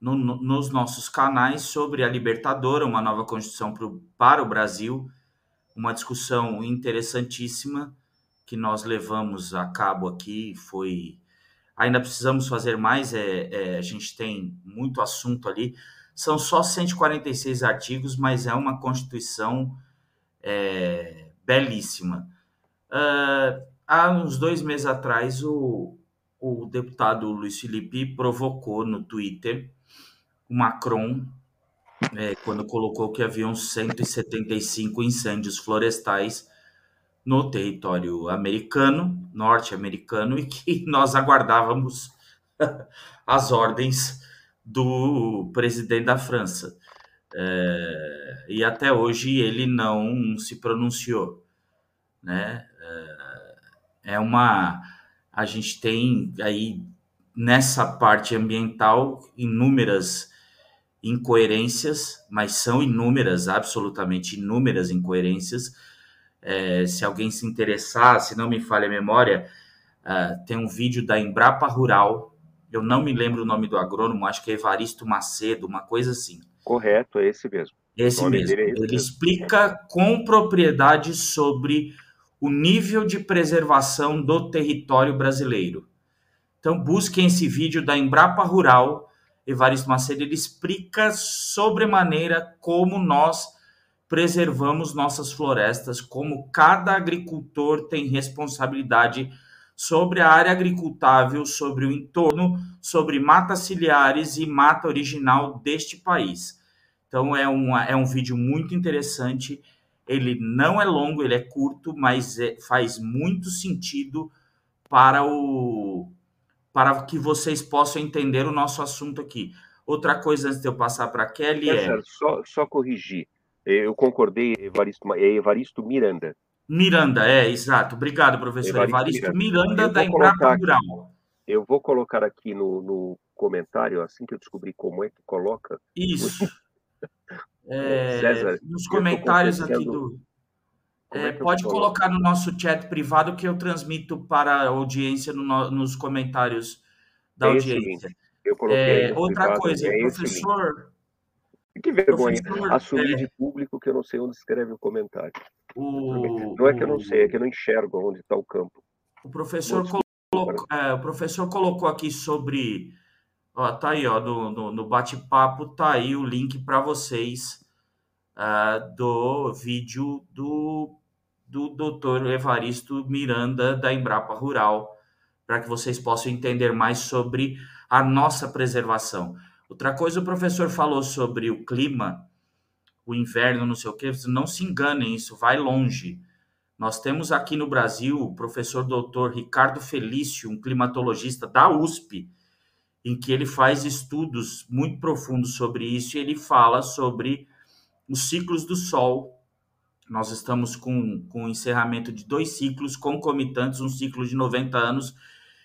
no, no, nos nossos canais sobre a Libertadora, uma nova Constituição pro, para o Brasil, uma discussão interessantíssima que nós levamos a cabo aqui. Foi ainda precisamos fazer mais, é, é, a gente tem muito assunto ali. São só 146 artigos, mas é uma Constituição é, belíssima. Uh, há uns dois meses atrás, o, o deputado Luiz Felipe provocou no Twitter o Macron, é, quando colocou que haviam 175 incêndios florestais no território americano, norte-americano, e que nós aguardávamos as ordens do presidente da França. É, e até hoje ele não se pronunciou. Né? É, é uma. A gente tem aí nessa parte ambiental inúmeras incoerências, mas são inúmeras, absolutamente inúmeras incoerências. É, se alguém se interessar, se não me falha a memória, uh, tem um vídeo da Embrapa Rural, eu não me lembro o nome do agrônomo, acho que é Evaristo Macedo, uma coisa assim. Correto, é esse mesmo. Esse mesmo. É esse Ele mesmo. explica com propriedade sobre o nível de preservação do território brasileiro. Então, busquem esse vídeo da Embrapa Rural, Evaristo Macedo, ele explica sobremaneira como nós preservamos nossas florestas, como cada agricultor tem responsabilidade sobre a área agricultável, sobre o entorno, sobre matas ciliares e mata original deste país. Então é, uma, é um vídeo muito interessante. Ele não é longo, ele é curto, mas é, faz muito sentido para o para que vocês possam entender o nosso assunto aqui. Outra coisa antes de eu passar para a Kelly é. Só, só corrigir. Eu concordei, Evaristo, é Evaristo Miranda. Miranda, é, exato. Obrigado, professor. Evaristo, Evaristo Miranda, Miranda da Embrapa Rural. Eu vou colocar aqui no, no, comentário, assim que eu descobrir como é que coloca. Isso. é, César, nos comentários aqui do. É, é pode colocar no nosso chat privado que eu transmito para a audiência no, nos comentários da é audiência. Eu coloquei é, outra privado, coisa, é professor. Que vergonha professor, assumir é. de público que eu não sei onde escreve o comentário. O, não é que eu não sei, é que eu não enxergo onde está o campo. O professor, colocou, é, o professor colocou aqui sobre. Ó, tá aí, ó, no, no, no bate-papo, tá aí o link para vocês uh, do vídeo do, do doutor Evaristo Miranda, da Embrapa Rural, para que vocês possam entender mais sobre a nossa preservação. Outra coisa, o professor falou sobre o clima o inverno, não sei o quê, não se enganem, isso vai longe. Nós temos aqui no Brasil o professor doutor Ricardo Felício, um climatologista da USP, em que ele faz estudos muito profundos sobre isso e ele fala sobre os ciclos do Sol. Nós estamos com, com o encerramento de dois ciclos concomitantes, um ciclo de 90 anos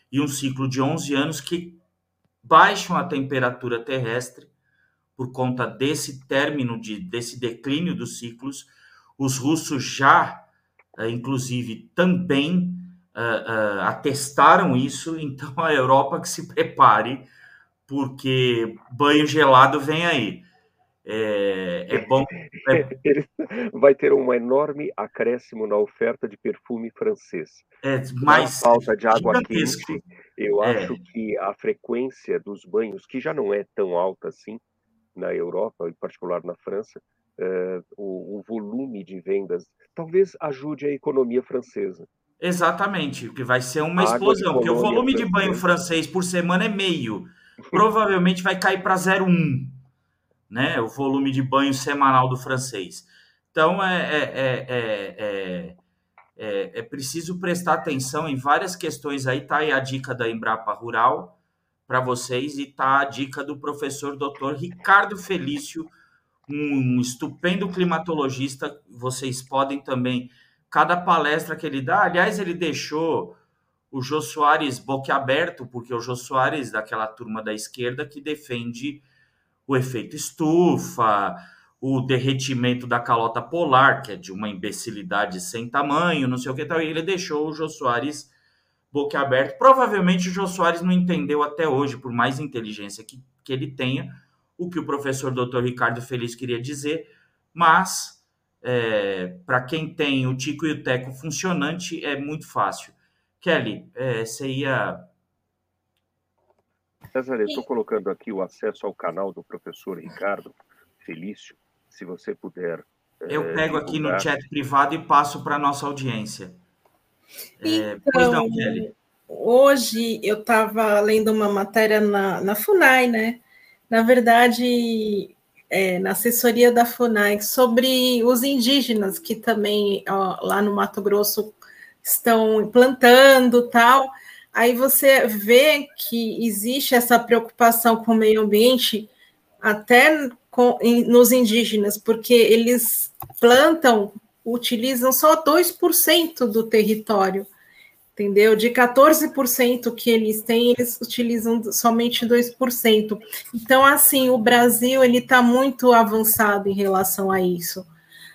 e um ciclo de 11 anos, que baixam a temperatura terrestre por conta desse término, de, desse declínio dos ciclos. Os russos já, uh, inclusive, também uh, uh, atestaram isso, então a Europa que se prepare, porque banho gelado vem aí. É, é bom. É... Vai ter um enorme acréscimo na oferta de perfume francês. É, mais falta de água quente, eu é. acho que a frequência dos banhos, que já não é tão alta assim, na Europa, em particular na França, uh, o, o, volume de vendas talvez ajude a economia francesa. Exatamente, que vai ser uma explosão, porque o volume de banho francês por semana é meio, provavelmente vai cair para 0,1, né? O volume de banho semanal do francês. Então é, é, é, é, é preciso prestar atenção em várias questões aí, tá aí a dica da Embrapa Rural para vocês e tá a dica do professor Dr. Ricardo Felício, um estupendo climatologista. Vocês podem também cada palestra que ele dá, aliás, ele deixou o Jô Soares boquiaberto, porque o Jô Soares daquela turma da esquerda que defende o efeito estufa, o derretimento da calota polar, que é de uma imbecilidade sem tamanho, não sei o que tal, e ele deixou o Jô Soares boca aberta. Provavelmente o Jô Soares não entendeu até hoje, por mais inteligência que, que ele tenha, o que o professor Dr. Ricardo Feliz queria dizer, mas é, para quem tem o Tico e o Teco funcionante é muito fácil. Kelly, é, você ia. César, eu estou colocando aqui o acesso ao canal do professor Ricardo Felício, se você puder. Eu é, pego aqui no chat privado e passo para a nossa audiência. É, então, hoje eu estava lendo uma matéria na, na FUNAI, né? Na verdade, é, na assessoria da FUNAI, sobre os indígenas que também ó, lá no Mato Grosso estão plantando tal. Aí você vê que existe essa preocupação com o meio ambiente até com, em, nos indígenas, porque eles plantam utilizam só 2% do território, entendeu? De 14% que eles têm, eles utilizam somente 2%. Então, assim, o Brasil ele está muito avançado em relação a isso.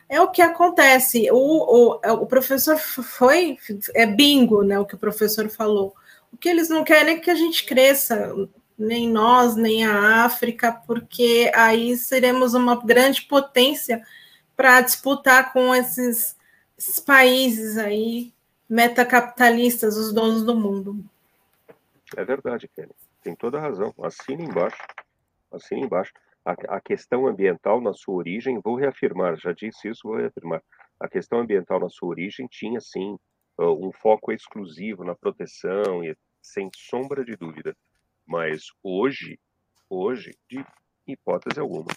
É o que acontece. O, o, o professor foi é bingo, né? O que o professor falou. O que eles não querem é que a gente cresça, nem nós, nem a África, porque aí seremos uma grande potência para disputar com esses esses países aí, metacapitalistas, os donos do mundo. É verdade, Kelly. Tem toda a razão. Assina embaixo. Assina embaixo. A, a questão ambiental, na sua origem, vou reafirmar, já disse isso, vou reafirmar. A questão ambiental, na sua origem, tinha, sim, um foco exclusivo na proteção, e sem sombra de dúvida. Mas hoje, hoje, de hipótese alguma,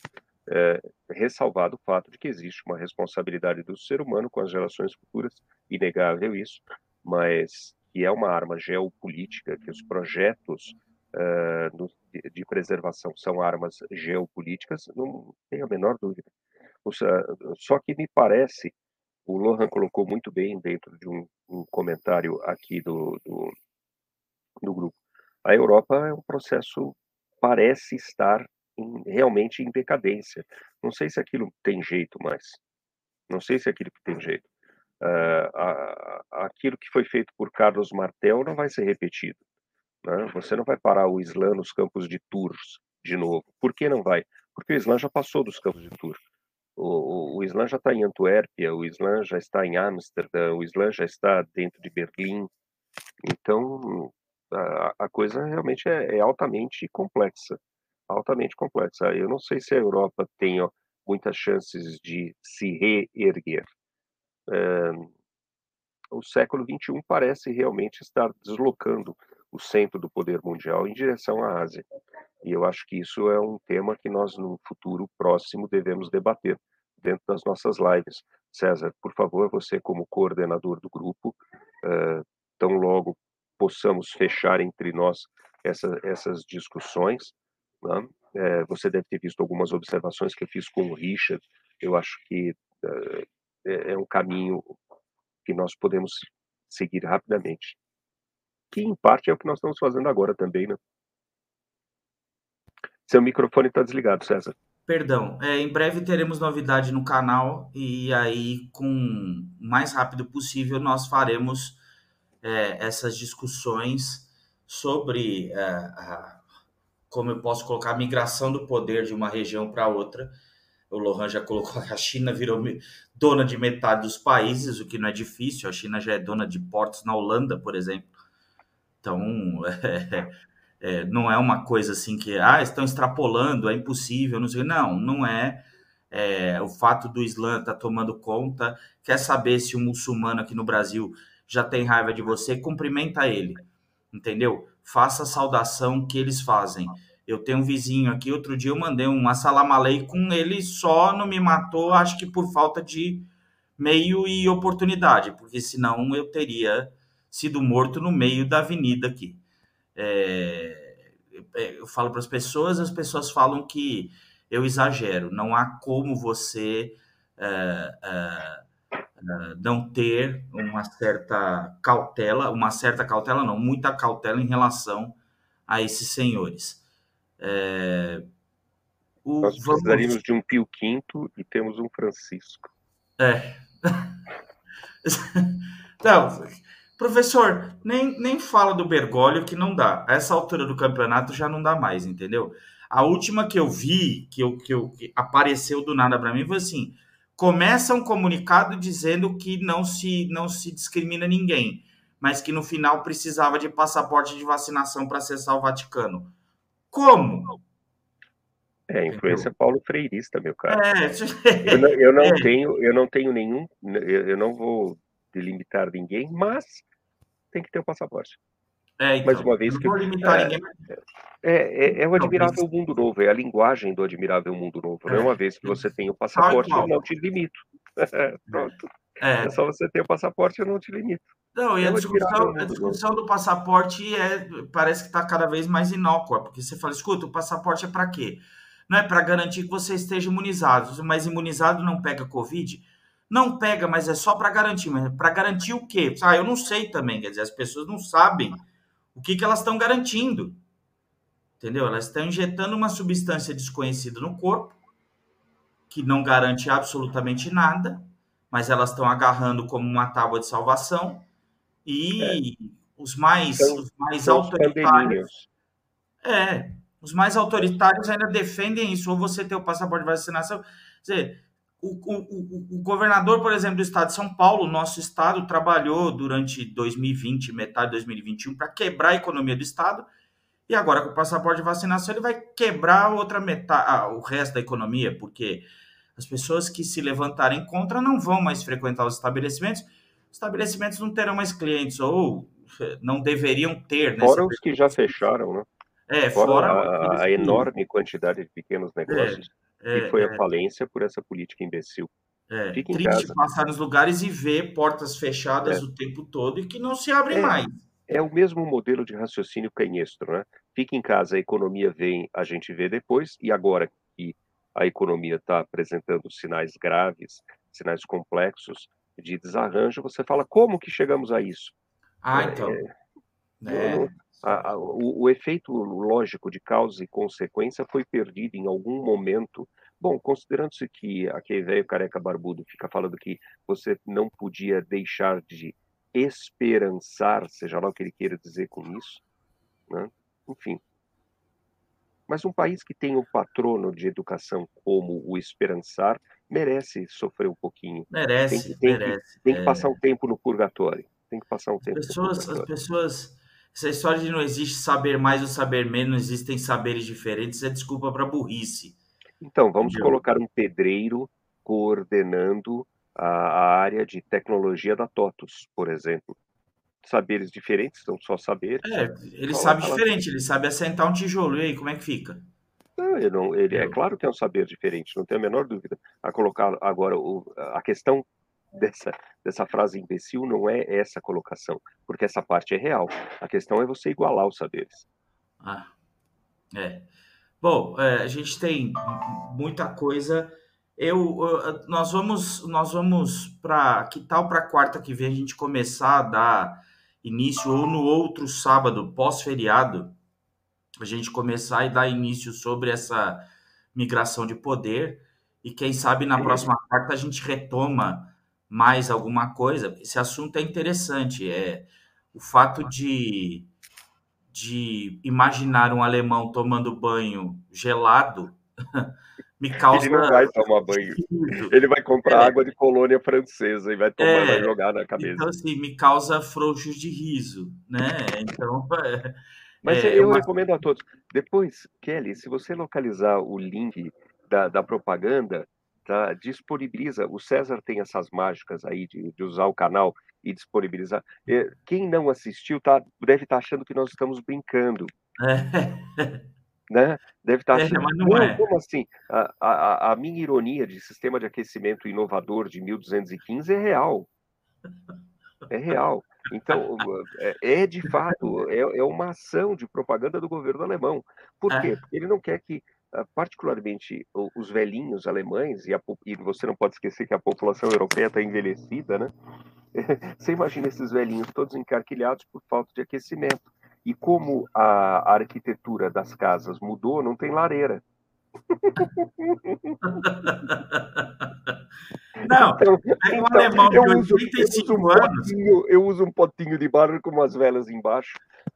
é, ressalvado o fato de que existe uma responsabilidade do ser humano com as gerações futuras, inegável isso, mas que é uma arma geopolítica, que os projetos uh, no, de, de, preservação são armas geopolíticas, não tenho a menor dúvida. Só que me parece, o Lohan colocou muito bem dentro de um, um comentário aqui do, do, do grupo, a Europa é um processo, parece estar em, realmente em decadência. Não sei se aquilo tem jeito mais. Não sei se aquilo tem jeito. Uh, aquilo que foi feito por Carlos Martel não vai ser repetido. Né? Você não vai parar o Islã nos campos de Tours de novo. Por que não vai? Porque o Islã já passou dos campos de Tours. O, o, o Islã já está em Antuérpia, o Islã já está em Amsterdã, o Islã já está dentro de Berlim. Então, a, a coisa realmente é, é, altamente complexa. Altamente complexa. Eu não sei se a Europa tem ó, muitas chances de se reerguer. É, o século XXI parece realmente estar deslocando o centro do poder mundial em direção à Ásia. E eu acho que isso é um tema que nós, no futuro próximo, devemos debater dentro das nossas lives. César, por favor, você, como coordenador do grupo, uh, tão logo possamos fechar entre nós essa, essas discussões. Né? É, você deve ter visto algumas observações que eu fiz com o Richard. Eu acho que uh, é, é um caminho que nós podemos seguir rapidamente. Que, em parte, é o que nós estamos fazendo agora também, né? Seu microfone está desligado, César. Perdão. É, em breve teremos novidade no canal e aí, com o mais rápido possível, nós faremos é, essas discussões sobre é, a, como eu posso colocar a migração do poder de uma região para outra. O Lohan já colocou que a China virou dona de metade dos países, o que não é difícil. A China já é dona de portos na Holanda, por exemplo. Então, é, é, não é uma coisa assim que ah, estão extrapolando, é impossível, não sei. Não, não é. é o fato do Islã estar tá tomando conta. Quer saber se um muçulmano aqui no Brasil já tem raiva de você, cumprimenta ele, entendeu? Faça a saudação que eles fazem. Eu tenho um vizinho aqui, outro dia eu mandei um assalamu com ele só não me matou, acho que por falta de meio e oportunidade, porque senão eu teria sido morto no meio da avenida aqui. É, é eu falo para as pessoas, as pessoas falam que eu exagero. Não há como você é, é, não ter uma certa cautela, uma certa cautela não, muita cautela em relação a esses senhores. É, o, Nós precisaríamos vamos... de um Pio V e temos um Francisco. É. então, professor, nem, nem fala do Bergoglio que não dá. A essa altura do campeonato já não dá mais, entendeu? A última que eu vi, que, eu, que, eu, que apareceu do nada para mim, foi assim: começa um comunicado dizendo que não se, não se discrimina ninguém, mas que no final precisava de passaporte de vacinação para acessar o Vaticano. Como? É, influência Paulo Freirista, meu cara. É, eu não, eu não é. tenho, eu não tenho nenhum, eu não vou delimitar ninguém, mas tem que ter o um passaporte. É, então, Mais uma vez que. É, é, é, é, o admirável mundo novo, é a linguagem do admirável mundo novo. É. Uma vez que você tem o passaporte, eu não te limito. Pronto. É. é. só você ter o passaporte, eu não te limito. Não, e a discussão, a discussão do passaporte é, parece que está cada vez mais inócua, porque você fala, escuta, o passaporte é para quê? Não é para garantir que você esteja imunizado, mas imunizado não pega Covid? Não pega, mas é só para garantir. Mas para garantir o quê? Ah, eu não sei também, quer dizer, as pessoas não sabem o que, que elas estão garantindo. Entendeu? Elas estão injetando uma substância desconhecida no corpo, que não garante absolutamente nada, mas elas estão agarrando como uma tábua de salvação. E é. os mais, são, os mais autoritários. É, os mais autoritários ainda defendem isso, ou você tem o passaporte de vacinação. Quer dizer, o, o, o, governador, por exemplo, do estado de São Paulo, nosso estado, trabalhou durante 2020, metade de 2021, para quebrar a economia do estado. E agora, com o passaporte de vacinação, ele vai quebrar outra metade, o resto da economia, porque as pessoas que se levantarem contra não vão mais frequentar os estabelecimentos. Os estabelecimentos não terão mais clientes, ou não deveriam ter. Né? Fora os que já fecharam, né? É, fora, fora a, a, enorme quantidade de pequenos negócios. É é, foi a é. falência por essa política imbecil. É, Fique triste casa. passar nos lugares e ver portas fechadas é. o tempo todo e que não se abrem é, mais. É o mesmo modelo de raciocínio canhestro, né? Fique em casa, a economia vem, a gente vê depois, e agora que a economia está apresentando sinais graves, sinais complexos de desarranjo, você fala, como que chegamos a isso? Ah, então. É, a, a, o, o, efeito lógico de causa e consequência foi perdido em algum momento. Bom, considerando-se que aquele velho careca barbudo fica falando que você não podia deixar de esperançar, seja lá o que ele queira dizer com isso, né? enfim. Mas um país que tem um patrono de educação como o esperançar merece sofrer um pouquinho. Merece, tem que, tem merece. Que, tem que passar um tempo no purgatório. Tem que passar um tempo. As pessoas, as pessoas essa história de não existe saber mais ou saber menos, existem saberes diferentes, é desculpa para burrice. Então, vamos Entendeu? colocar um pedreiro coordenando a, a, área de tecnologia da TOTUS, por exemplo. Saberes diferentes, são só saberes. É, ele sabe diferente, ele sabe assentar um tijolo. E aí, como é que fica? Não, ele, não, ele é claro que é um saber diferente, não tenho a menor dúvida. A colocar agora o, a questão dessa, dessa frase imbecil não é essa colocação, porque essa parte é real. A questão é você igualar os saberes. Ah, é. Bom, é, a gente tem muita coisa. Eu, nós vamos, nós vamos para que tal para quarta que vem a gente começar a dar início ou no outro sábado pós-feriado a gente começar e dar início sobre essa migração de poder e quem sabe na próxima quarta a gente retoma mais alguma coisa. Esse assunto é interessante. É o fato de, de imaginar um alemão tomando banho gelado me causa. Ele não vai tomar banho. Ele vai comprar é. água de colônia francesa e vai tomar, é. vai jogar na cabeça. Então, assim, me causa frouxos de riso, né? Então. É, Mas é eu uma... recomendo a todos. Depois, Kelly, se você localizar o link da, da propaganda, tá? disponibiliza. O César tem essas mágicas aí de, de usar o canal e disponibilizar. É, quem não assistiu tá, deve estar tá achando que nós estamos brincando. É. Né? Deve estar tá achando. É, não é. Como assim? A, a, a minha ironia de sistema de aquecimento inovador de 1215 é real. É real. Então, é, é de fato, é, é, uma ação de propaganda do governo alemão. Por quê? Porque ele não quer que particularmente os velhinhos alemães, e, a, e, você não pode esquecer que a população europeia está envelhecida, né? Você imagina esses velhinhos todos encarquilhados por falta de aquecimento. E como a, a arquitetura das casas mudou, não tem lareira. Não, então, é um então, alemão de 85 um anos. Potinho, eu uso um potinho de barro com umas velas embaixo.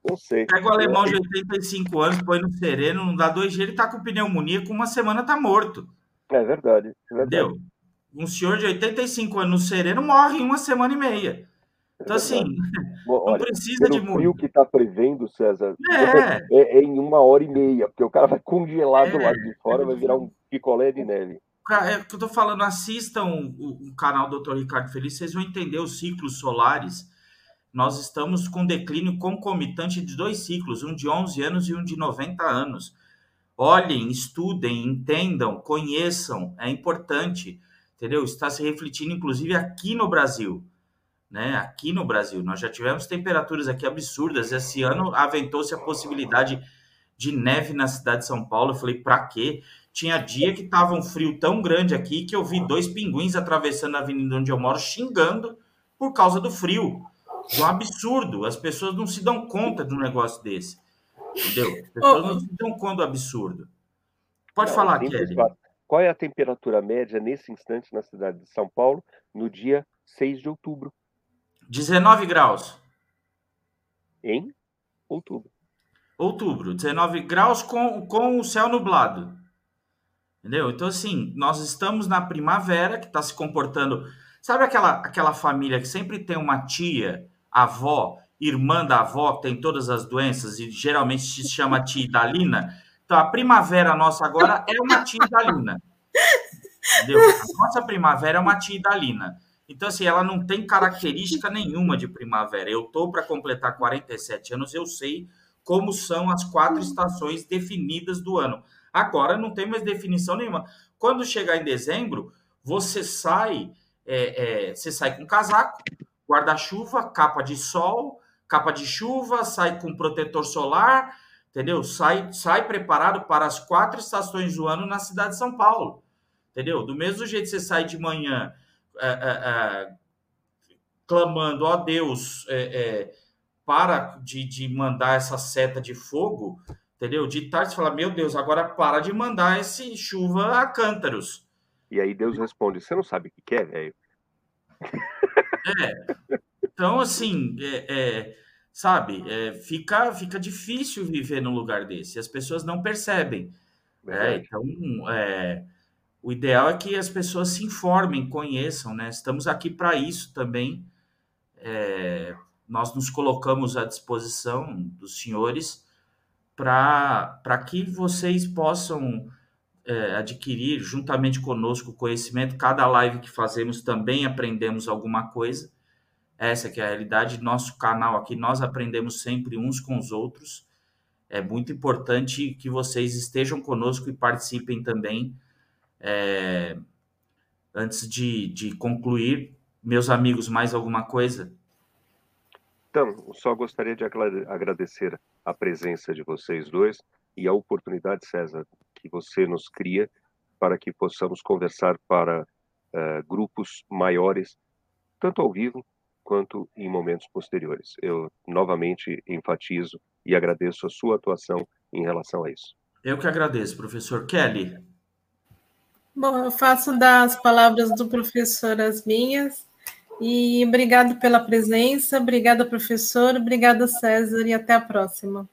Não sei. Pega o alemão de 85 anos, põe no sereno, não dá dois dias, ele tá com pneumonia, com uma semana tá morto. É verdade. É verdade. Entendeu? Um senhor de 85 anos no sereno morre em uma semana e meia. Então, assim, Bom, não olha, precisa de muito. O que está prevendo, César, é. É, é. em uma hora e meia, porque o cara vai congelar do é. lado de fora, vai virar um picolé de neve. É o que eu tô falando, assistam o, o canal do Dr. Ricardo Feliz, vocês vão entender os ciclos solares. Nós estamos com declínio concomitante de dois ciclos, um de 11 anos e um de 90 anos. Olhem, estudem, entendam, conheçam, é importante, entendeu? Está se refletindo, inclusive, aqui no Brasil né? Aqui no Brasil, nós já tivemos temperaturas aqui absurdas. Esse ano aventou-se a possibilidade de neve na cidade de São Paulo. Eu falei, para quê? Tinha dia que tava um frio tão grande aqui que eu vi dois pinguins atravessando a avenida onde eu moro xingando por causa do frio. É um absurdo. As pessoas não se dão conta de um negócio desse. Entendeu? As pessoas não se dão conta do absurdo. Pode não, falar, Kelly. Qual é a temperatura média nesse instante na cidade de São Paulo no dia 6 de outubro? 19 graus. Em outubro. Outubro, 19 graus com, com o céu nublado. Entendeu? Então, assim, nós estamos na primavera que está se comportando. Sabe aquela, aquela família que sempre tem uma tia, avó, irmã da avó, que tem todas as doenças e geralmente se chama tia Idalina? Então, a primavera nossa agora é uma tia Idalina. Entendeu? A nossa primavera é uma tia Idalina. Então, assim, ela não tem característica nenhuma de primavera. Eu estou para completar 47 anos, eu sei como são as quatro estações definidas do ano. Agora não tem mais definição nenhuma. Quando chegar em dezembro, você sai, é, é, você sai com casaco, guarda-chuva, capa de sol, capa de chuva, sai com protetor solar, entendeu? Sai, sai preparado para as quatro estações do ano na cidade de São Paulo, entendeu? Do mesmo jeito que você sai de manhã clamando, ó Deus, é, é, para de, de mandar essa seta de fogo, Entendeu? De tarde você fala, meu Deus, agora para de mandar esse chuva a cântaros. E aí Deus responde, você não sabe o que quer, velho? É. Então, assim, é, é, sabe, é, fica, fica difícil viver num lugar desse. As pessoas não percebem. É, então, é, o ideal é que as pessoas se informem, conheçam, né? Estamos aqui para isso também. É, nós nos colocamos à disposição dos senhores para que vocês possam é, adquirir juntamente conosco conhecimento. Cada live que fazemos também aprendemos alguma coisa. Essa que é a realidade. Nosso canal aqui, nós aprendemos sempre uns com os outros. É muito importante que vocês estejam conosco e participem também. É, antes de, de concluir, meus amigos, mais alguma coisa? Então, só gostaria de agradecer a presença de vocês dois e a oportunidade, César, que você nos cria para que possamos conversar para uh, grupos maiores, tanto ao vivo quanto em momentos posteriores. Eu novamente enfatizo e agradeço a sua atuação em relação a isso. Eu que agradeço, professor Kelly. Bom, eu faço das palavras do professor as minhas. E obrigado pela presença, obrigada, professor, obrigada, César, e até a próxima.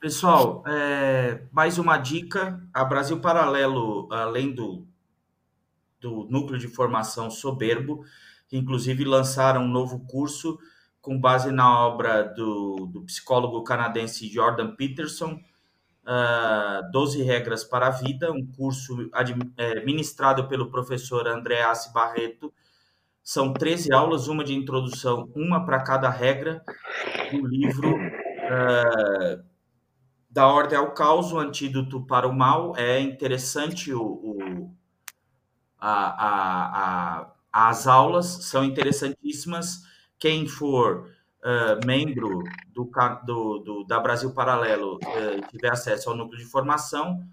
Pessoal, é, mais uma dica: a Brasil Paralelo, além do, do núcleo de formação Soberbo, que inclusive lançaram um novo curso com base na obra do, do psicólogo canadense Jordan Peterson, uh, ah, 12 Regras para a Vida, um curso administrado ministrado pelo professor Andreas Barreto, são 13 aulas, uma de introdução, uma para cada regra do livro uh, Da Ordem ao Caos, o Antídoto para o Mal. É interessante o, o a, a, a, as aulas, são interessantíssimas. Quem for membro do, do, do, da Brasil Paralelo uh, tiver acesso ao núcleo de formação,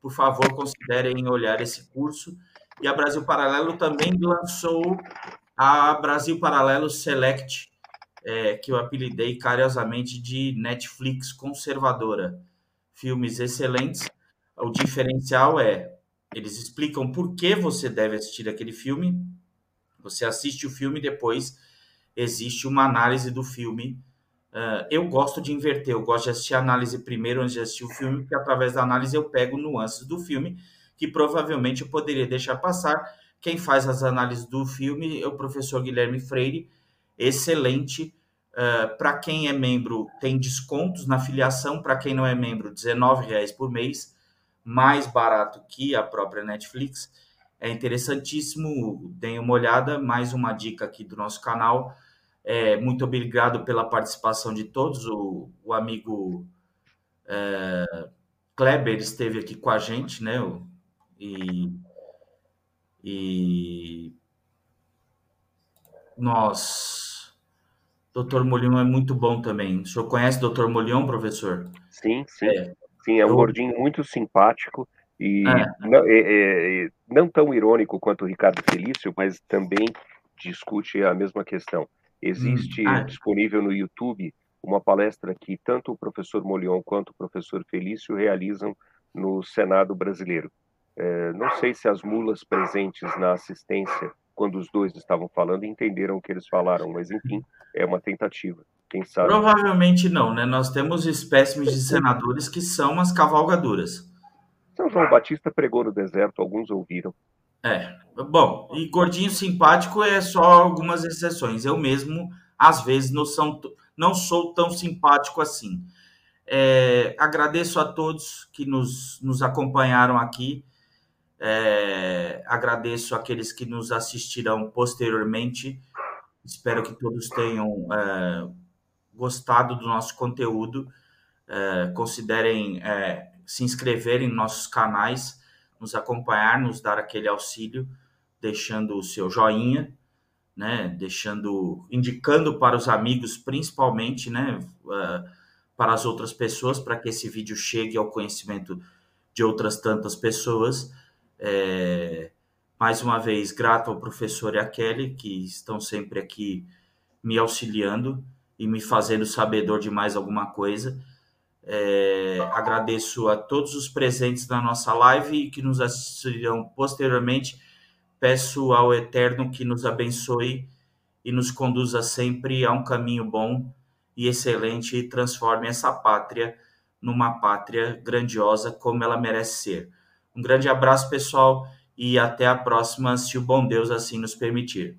por favor, considerem olhar esse curso e a Brasil Paralelo também lançou a Brasil Paralelo Select, é, que eu apelidei carinhosamente de Netflix conservadora. Filmes excelentes. O diferencial é, eles explicam por que você deve assistir aquele filme. Você assiste o filme e depois existe uma análise do filme. Uh, eu gosto de inverter, eu gosto de assistir a análise primeiro antes de assistir o filme, porque através da análise eu pego nuances do filme que provavelmente eu poderia deixar passar. Quem faz as análises do filme é o professor Guilherme Freire, excelente. Uh, para quem é membro, tem descontos na filiação. Para quem não é membro, R$19,00 por mês, mais barato que a própria Netflix. É interessantíssimo, deem uma olhada. Mais uma dica aqui do nosso canal. É, muito obrigado pela participação de todos. O, o amigo é, Kleber esteve aqui com a gente, né? E, e nós, Dr. Molion é muito bom também. O senhor conhece o Dr. Molion, professor? Sim, sim. É, sim, é um eu... gordinho muito simpático e é. Não, é, é, não, tão irônico quanto o Ricardo Felício, mas também discute a mesma questão. Existe hum. ah. disponível no YouTube uma palestra que tanto o professor Molion quanto o professor Felício realizam no Senado brasileiro. É, não sei se as mulas presentes na assistência, quando os dois estavam falando, entenderam o que eles falaram, mas enfim, é uma tentativa. Quem sabe? Provavelmente não, né? Nós temos espécimes de senadores que são as cavalgaduras. São João Batista pregou no deserto, alguns ouviram. É, bom, e gordinho simpático é só algumas exceções. Eu mesmo, às vezes, não, não sou tão simpático assim. É, agradeço a todos que nos, nos acompanharam aqui. É, agradeço aqueles que nos assistirão posteriormente. Espero que todos tenham é, gostado do nosso conteúdo. É, considerem é, se inscrever em nossos canais, nos acompanhar, nos dar aquele auxílio, deixando o seu joinha, né? Deixando, indicando para os amigos, principalmente, né? Uh, para as outras pessoas, para que esse vídeo chegue ao conhecimento de outras tantas pessoas. É, mais uma vez, grato ao professor e à Kelly, que estão sempre aqui me auxiliando e me fazendo sabedor de mais alguma coisa. É, agradeço a todos os presentes na nossa live e que nos assistirão posteriormente. Peço ao Eterno que nos abençoe e nos conduza sempre a um caminho bom e excelente e transforme essa pátria numa pátria grandiosa como ela merece ser. Um grande abraço, pessoal, e até a próxima, se o bom Deus assim nos permitir.